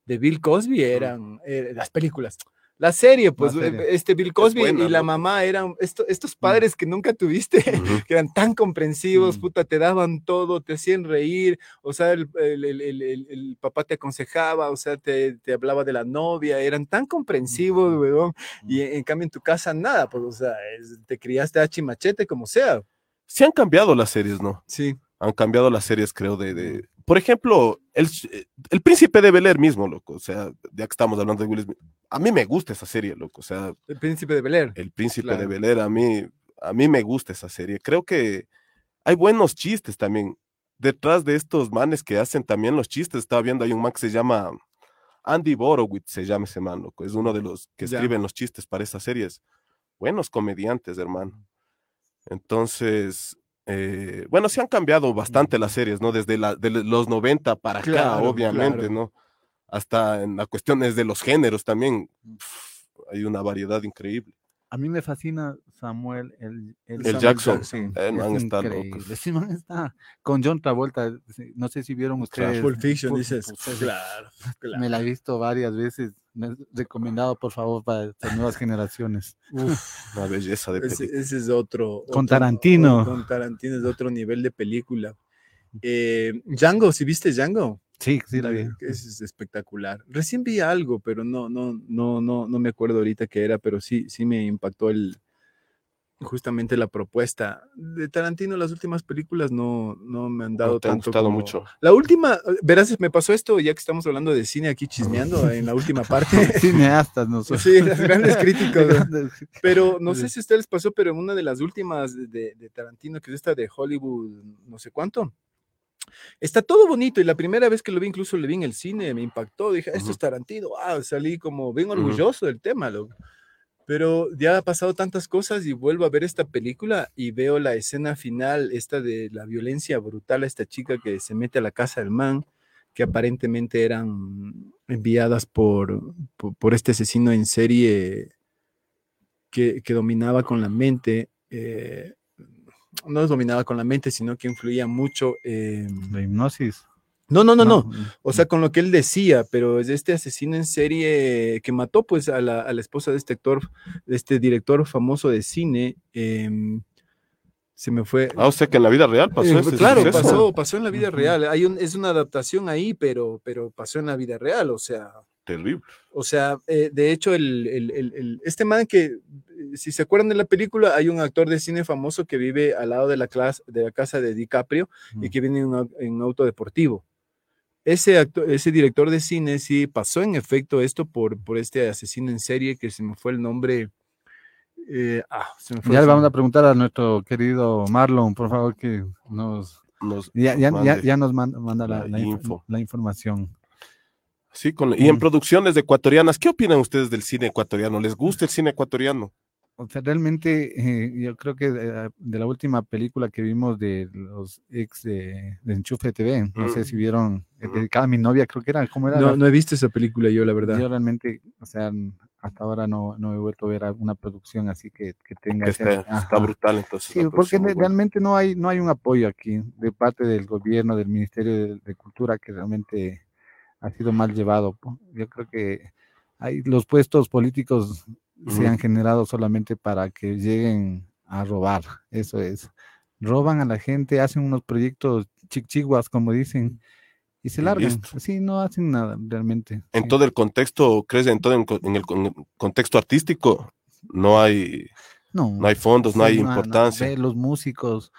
Bill Cosby eran, las películas, la serie, pues este Bill Cosby y la mamá eran estos mm. padres que nunca tuviste, que eran tan comprensivos, mm. puta, te daban todo, te hacían reír, o sea, el, papá te aconsejaba, o sea, te, hablaba de la novia, eran tan comprensivos, weón, y en, cambio en tu casa nada, pues, o sea, te criaste a chimachete como sea. Sí han cambiado las series, ¿no? Sí. Han cambiado las series, creo, de por ejemplo, el, el, príncipe de Bel Air mismo, loco, o sea, ya que estamos hablando de Will Smith, a mí me gusta esa serie, loco, o sea. El príncipe de Bel Air. El príncipe de Bel Air, a mí, a mí me gusta esa serie. Creo que hay buenos chistes también. Detrás de estos manes que hacen también los chistes, estaba viendo, hay un man que se llama Andy Borowitz, se llama ese man, loco, es uno de los que escriben los chistes para esas series. Buenos comediantes, hermano. Entonces, eh, bueno, se han cambiado bastante las series, ¿no? Desde la, de los 90 para acá, obviamente, ¿no? Hasta en las cuestiones de los géneros también hay una variedad increíble. A mí me fascina Samuel el, el, Jackson. El man está loco. man está con John Travolta. No sé si vieron ustedes. Full Fiction, dices. claro, Me la he visto varias veces. Me recomendado, por favor, para las nuevas generaciones. Uf, una belleza de película. Ese, es otro. Con Tarantino. Con Tarantino es de otro nivel de película. Eh, Django, si viste Django? Sí, sí la vi. Es espectacular. Recién vi algo, pero no, no, no, no, no me acuerdo ahorita qué era, pero sí, sí me impactó el justamente la propuesta de Tarantino. Las últimas películas no, no me han dado no te tanto. gustado mucho. La última, verás, me pasó esto ya que estamos hablando de cine aquí chismeando en la última parte. Cineastas, no sé. Sí, grandes críticos. pero no sé si a ustedes les pasó, pero en una de las últimas de, de Tarantino, que es esta de Hollywood, no sé cuánto Está todo bonito y la primera vez que lo vi, incluso lo vi en el cine, me impactó. Dije, esto es Tarantino. Ah, salí como bien orgulloso del tema, loco. Pero ya ha pasado tantas cosas y vuelvo a ver esta película y veo la escena final, esta de la violencia brutal a esta chica que se mete a la casa del man, que aparentemente eran enviadas por, por, este asesino en serie que, que dominaba con la mente. Eh, no dominaba con la mente, sino que influía mucho. en la hipnosis. No, no, no, no, O sea, con lo que él decía, pero es este asesino en serie que mató pues a la, esposa de este actor, de este director famoso de cine. Em, se me fue. Ah, o sea que en la vida real pasó eh, Claro, pasó, pasó en la vida real. Hay un, es una adaptación ahí, pero, pero pasó en la vida real, o sea. Terrible. O sea, eh, de hecho, el, este man que, eh, si se acuerdan de la película, hay un actor de cine famoso que vive al lado de la, clase, de la casa de DiCaprio y que viene en un auto deportivo ese, actor, ese director de cine sí pasó en efecto esto por, por este asesino en serie que se me fue el nombre. Eh, ah, ya le vamos a preguntar a nuestro querido Marlon, por favor, que nos, ya, nos manda, la, la, información. Sí, con, y en producciones ecuatorianas, ¿qué opinan ustedes del cine ecuatoriano? ¿Les gusta el cine ecuatoriano? O sea, realmente eh, yo creo que de, la última película que vimos de los ex de, Enchufe TV, no sé si vieron, eh, dedicada a mi novia, creo que era, ¿cómo era? No, no he visto esa película yo, la verdad. Yo realmente, o sea, hasta ahora no, no he vuelto a ver una producción así que, que tenga... Está, está, brutal entonces. Sí, porque realmente no hay, no hay un apoyo aquí de parte del gobierno, del Ministerio de, Cultura, que realmente ha sido mal llevado. Yo creo que hay los puestos políticos se han generado solamente para que lleguen a robar. Eso es. Roban a la gente, hacen unos proyectos chichiguas, como dicen, y se largan. Sí, no hacen nada realmente. En todo el contexto, ¿crees en todo en, el, contexto artístico? No hay, no, hay fondos, no hay importancia. los músicos,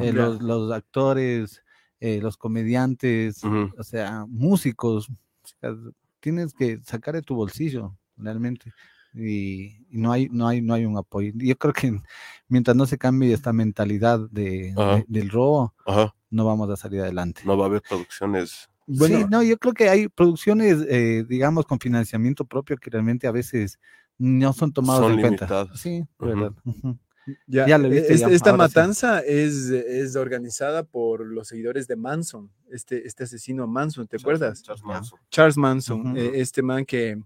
eh, los, los, actores, eh, los comediantes, o sea, músicos. tienes que sacar de tu bolsillo, realmente y, no hay no hay no hay un apoyo. Yo creo que mientras no se cambie esta mentalidad de, del robo no vamos a salir adelante. No va a haber producciones. Bueno sí, no yo creo que hay producciones eh, digamos con financiamiento propio que realmente a veces no son tomados en cuenta. sí verdad. Ya, ya, e, este, esta matanza es, es, organizada por los seguidores de Manson, este, este asesino Manson, ¿te acuerdas? Charles Manson. Charles Manson, e, este man que,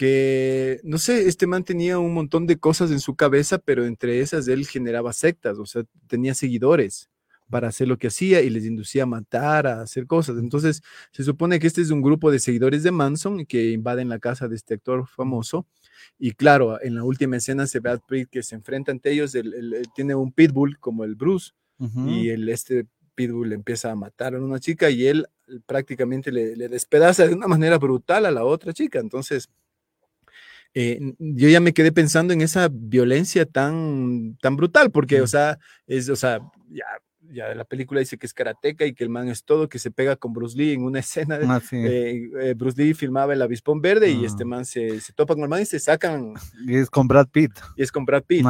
que, no sé, este man tenía un montón de cosas en su cabeza, pero entre esas él generaba sectas, o sea, tenía seguidores para hacer lo que hacía y les inducía a matar, a hacer cosas. Entonces, se supone que este es un grupo de seguidores de Manson que invaden la casa de este actor famoso. Y claro, en la última escena se ve a Pitt que se enfrenta ante ellos, él, tiene un pitbull como el Bruce, y el, este pitbull empieza a matar a una chica y él prácticamente le, le despedaza de una manera brutal a la otra chica. Entonces, eh, yo ya me quedé pensando en esa violencia tan, tan brutal, porque, o sea, es, o sea, ya, ya la película dice que es karateca y que el man es todo, que se pega con Bruce Lee en una escena. De, ah, eh, Bruce Lee filmaba el avispón verde y este ah. man se, se, topa con el man y se sacan. Y es con Brad Pitt. Y es con Brad Pitt.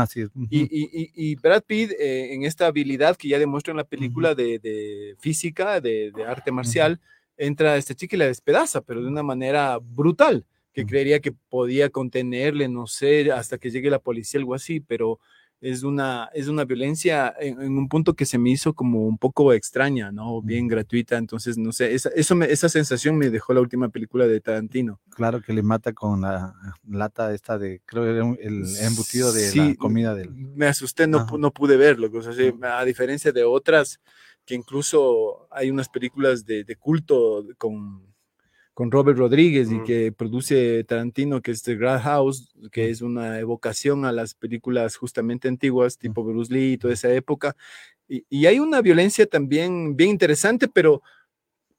y, y, y, Brad Pitt, eh, en esta habilidad que ya demuestra en la película de, de, física, de, de arte marcial, entra esta chica y la despedaza, pero de una manera brutal que creería que podía contenerle, no sé, hasta que llegue la policía, algo así, pero es una, es una violencia en, un punto que se me hizo como un poco extraña, ¿no? Bien gratuita, entonces, no sé, esa, eso esa sensación me dejó la última película de Tarantino. Claro que le mata con la lata esta de, creo que el embutido de la comida del... Me asusté, no, no pude verlo, o sea, a diferencia de otras, que incluso hay unas películas de, de culto con con Robert Rodríguez y que produce Tarantino, que es The Grand House, que es una evocación a las películas justamente antiguas, tipo Bruce Lee y toda esa época. Y, hay una violencia también bien interesante, pero,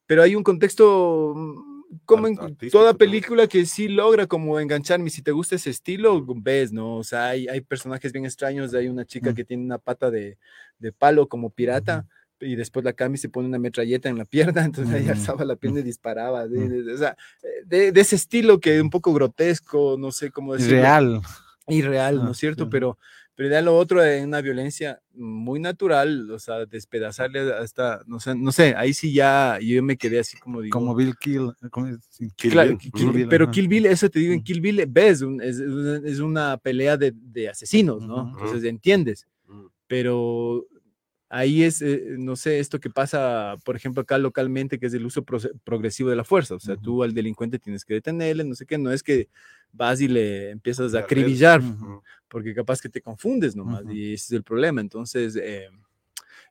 pero hay un contexto mm, como en toda película que sí logra como engancharme. Si te gusta ese estilo, ves, ¿no? O sea, hay, hay personajes bien extraños. Hay una chica que tiene una pata de, de palo como pirata y después la Cami se pone una metralleta en la pierna, entonces ella alzaba la pierna y disparaba. De, o sea, de, ese estilo que un poco grotesco, no sé cómo decirlo. Real. Irreal, ¿no es cierto? Pero, Pero ya lo otro es una violencia muy natural, o sea, despedazarle hasta, no sé, no sé, ahí sí ya yo me quedé así como digo. Como Bill Kill. pero Kill Bill, eso te digo, en Kill Bill ves, es, es, una pelea de, de asesinos, ¿no? Entonces entiendes. Pero ahí es, eh, no sé, esto que pasa, por ejemplo, acá localmente, que es el uso progresivo de la fuerza. O sea, tú al delincuente tienes que detenerle, no sé qué, no es que vas y le empiezas a acribillar, porque capaz que te confundes nomás, y ese es el problema. Entonces, eh,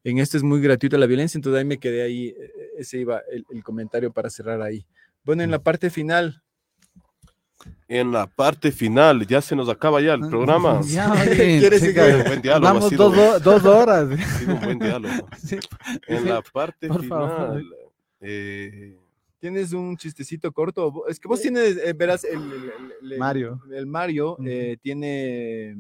en esto es muy gratuita la violencia, entonces ahí me quedé ahí, e-, ese iba el comentario para cerrar ahí. Bueno, en la parte final, en la parte final, ya se nos acaba ya el ah, programa. Ya, ¿Quieres un buen diálogo? Vamos dos, dos, horas. un buen diálogo. En la parte final. Eh... ¿Tienes un chistecito corto? Es que vos tienes, eh, verás, el, Mario. El Mario eh, tiene,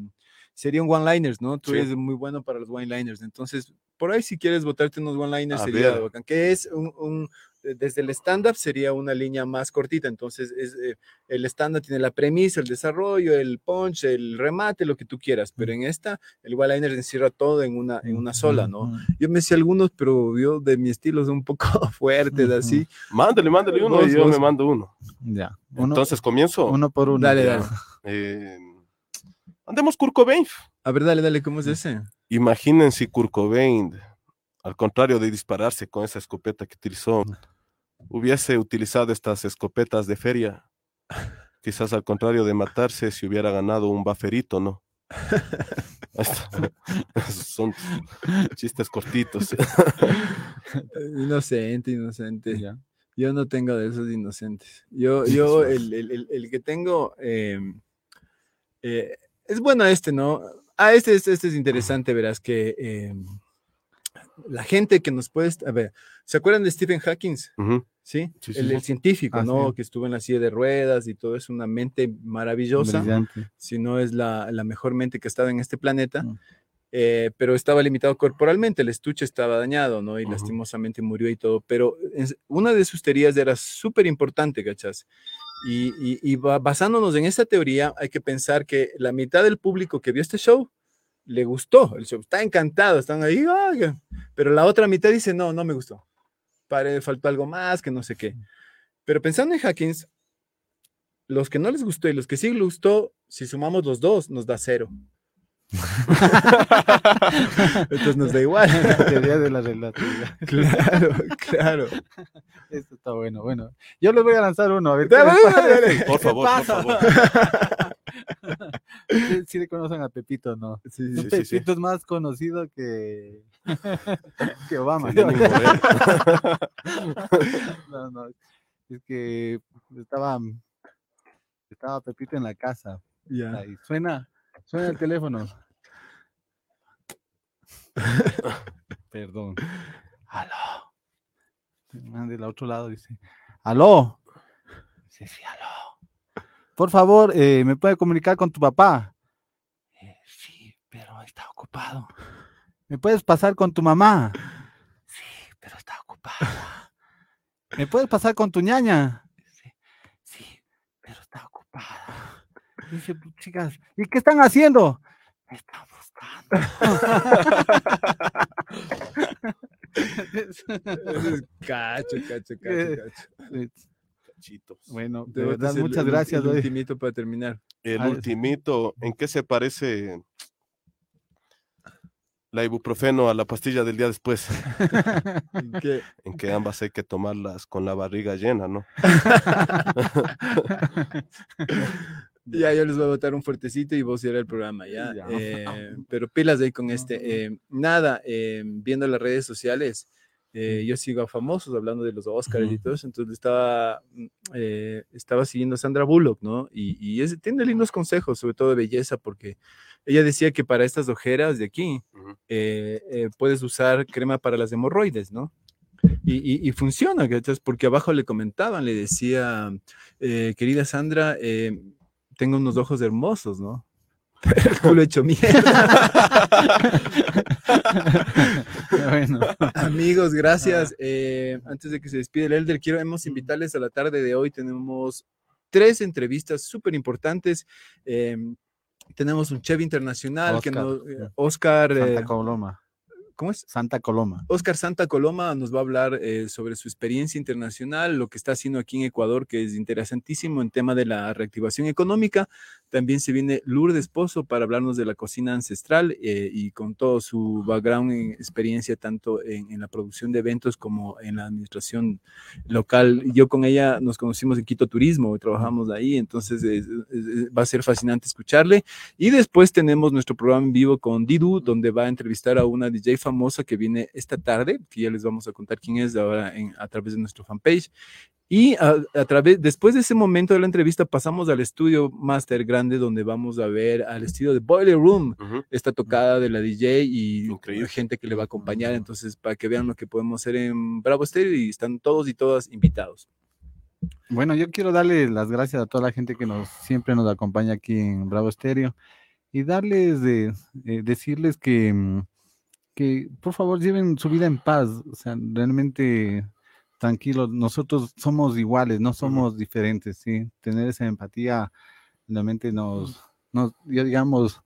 sería un one-liners, ¿no? Tú eres muy bueno para los one-liners. Entonces, por ahí si quieres botarte unos one-liners sería bacán. Que es un, eh, desde el stand-up sería una línea más cortita, entonces es, eh, el stand-up tiene la premisa, el desarrollo, el punch, el remate, lo que tú quieras, pero en esta el one-liner encierra todo en una, en una sola, ¿no? Yo me sé algunos, pero yo de mi estilo son un poco fuertes, así. Mándale, mándale uno y yo me mando uno. Ya. entonces comienzo. Uno por uno. Dale, dale. Eh, andemos Kurt Cobain. A ver, dale, dale, ¿cómo es ese? Imagínense Kurt Cobain al contrario de dispararse con esa escopeta que utilizó, hubiese utilizado estas escopetas de feria. Quizás al contrario de matarse, si hubiera ganado un baferito, ¿no? Son chistes cortitos. Inocente, inocente. Yo no tengo de esos inocentes. Yo, yo el, que tengo em, eh, es bueno este, ¿no? Ah, este, este, este es interesante, verás que em, la gente que nos puede, a ver, ¿se acuerdan de Stephen Hawking? ¿Sí? el, científico, ah, ¿no? Que estuvo en la silla de ruedas y todo, es una mente maravillosa, si no es la, mejor mente que ha estado en este planeta, mm. eh, pero estaba limitado corporalmente, el estuche estaba dañado, ¿no? Y lastimosamente murió y todo, pero una de sus teorías era súper importante, ¿cachas? Y, y basándonos en esta teoría, hay que pensar que la mitad del público que vio este show le gustó el show, está encantado, están ahí, pero la otra mitad dice, no, no me gustó, Pare, faltó algo más, que no sé qué. Pero pensando en Hackings, los que no les gustó y los que sí les gustó, si sumamos los dos, nos da cero. Entonces nos da igual. La teoría de la relatividad. Claro, claro. Esto está bueno. Bueno, yo les voy a lanzar uno. A ver, por favor, por favor. Si le conocen a Pepito, ¿no? Sí, sí, Pepito es más conocido que, que Obama. no, no. Es que estaba, estaba Pepito en la casa. Ya. Y suena, suena el teléfono. Perdón. Aló. Del otro lado dice, aló. Sí, sí, aló. Por favor, eh, ¿me puede comunicar con tu papá? Eh, sí, pero está ocupado. ¿Me puedes pasar con tu mamá? Sí, pero está ocupada. ¿Me puedes pasar con tu ñaña? Sí, sí, pero está ocupada. Dice, chicas, ¿y qué están haciendo? Me están buscando. cacho, cacho, cacho, cacho. Bueno, de verdad, muchas gracias. El, ultimito para terminar. El ultimito, ¿en qué se parece la ibuprofeno a la pastilla del día después? ¿En, que ambas hay que tomarlas con la barriga llena, ¿no? Ya, yo les voy a botar un fuertecito y vos irá el programa, ¿ya? Eh, pero pilas ahí con este. Eh, nada, eh, viendo las redes sociales, eh, yo sigo a famosos hablando de los Oscars y todo eso, entonces estaba, mm, eh, estaba siguiendo a Sandra Bullock, ¿no? Y, y tiene lindos consejos, sobre todo de belleza, porque ella decía que para estas ojeras de aquí eh, puedes usar crema para las hemorroides, ¿no? Y, y, funciona, ¿cachas? Porque abajo le comentaban, le decía, querida Sandra, tengo unos ojos hermosos, ¿no? El culo hecho mierda. bueno. Amigos, gracias. Eh, antes de que se despide el Elder, quiero hemos invitarles a la tarde de hoy. Tenemos tres entrevistas súper importantes. Em, Tenemos un chef internacional Oscar, que nos, Oscar Santa Coloma. ¿Cómo es? Santa Coloma. Oscar Santa Coloma nos va a hablar eh, sobre su experiencia internacional, lo que está haciendo aquí en Ecuador, que es interesantísimo en tema de la reactivación económica. También se viene Lourdes Pozo para hablarnos de la cocina ancestral eh, y con todo su background en experiencia tanto en, la producción de eventos como en la administración local. Yo con ella nos conocimos en Quito Turismo, trabajamos ahí, entonces va a ser fascinante escucharle. Y después tenemos nuestro programa en vivo con Didu, donde va a entrevistar a una DJ famosa que viene esta tarde, que ya les vamos a contar quién es ahora a través de nuestro fanpage. Y a, través, después de ese momento de la entrevista, pasamos al estudio Master Grande, donde vamos a ver al estilo de Boiler Room, esta tocada de la DJ y gente que le va a acompañar. Entonces, para que vean lo que podemos hacer en Bravo Stereo, y están todos y todas invitados. Bueno, yo quiero darle las gracias a toda la gente que nos siempre nos acompaña aquí en Bravo Stereo y darles de eh, decirles que mm, que por favor lleven su vida en paz, o sea, realmente tranquilos, nosotros somos iguales, no somos diferentes, ¿sí? Tener esa empatía realmente nos, nos, digamos,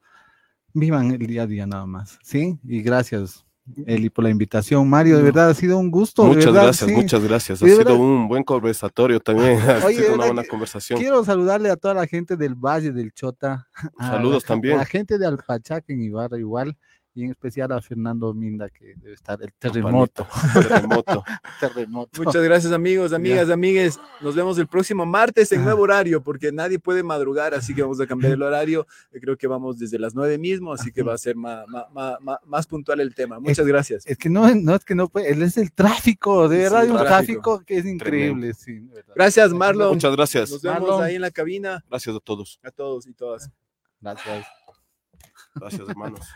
vivan el día a día nada más, ¿sí? Y gracias, Eli, por la invitación. Mario, de verdad ha sido un gusto. Muchas gracias, muchas gracias. Ha sido un buen conversatorio también. ha sido una buena conversación. Quiero saludarle a toda la gente del Valle del Chota. Saludos también. A la gente de Alpachaca en Ibarra igual y en especial a Fernando Minda, que debe estar el terremoto. terremoto. terremoto. Muchas gracias, amigos, amigas, amigues. Nos vemos el próximo martes en nuevo horario, porque nadie puede madrugar, así que vamos a cambiar el horario. Creo que vamos desde las nueve mismo, así que va a ser más, más, más, puntual el tema. Muchas gracias. Es que no, no es que no puede, es el tráfico, de verdad, un tráfico. que es increíble. Sí, gracias, Marlon. Muchas gracias. Nos vemos ahí en la cabina. Gracias a todos. A todos y todas. Gracias. Gracias, hermanos.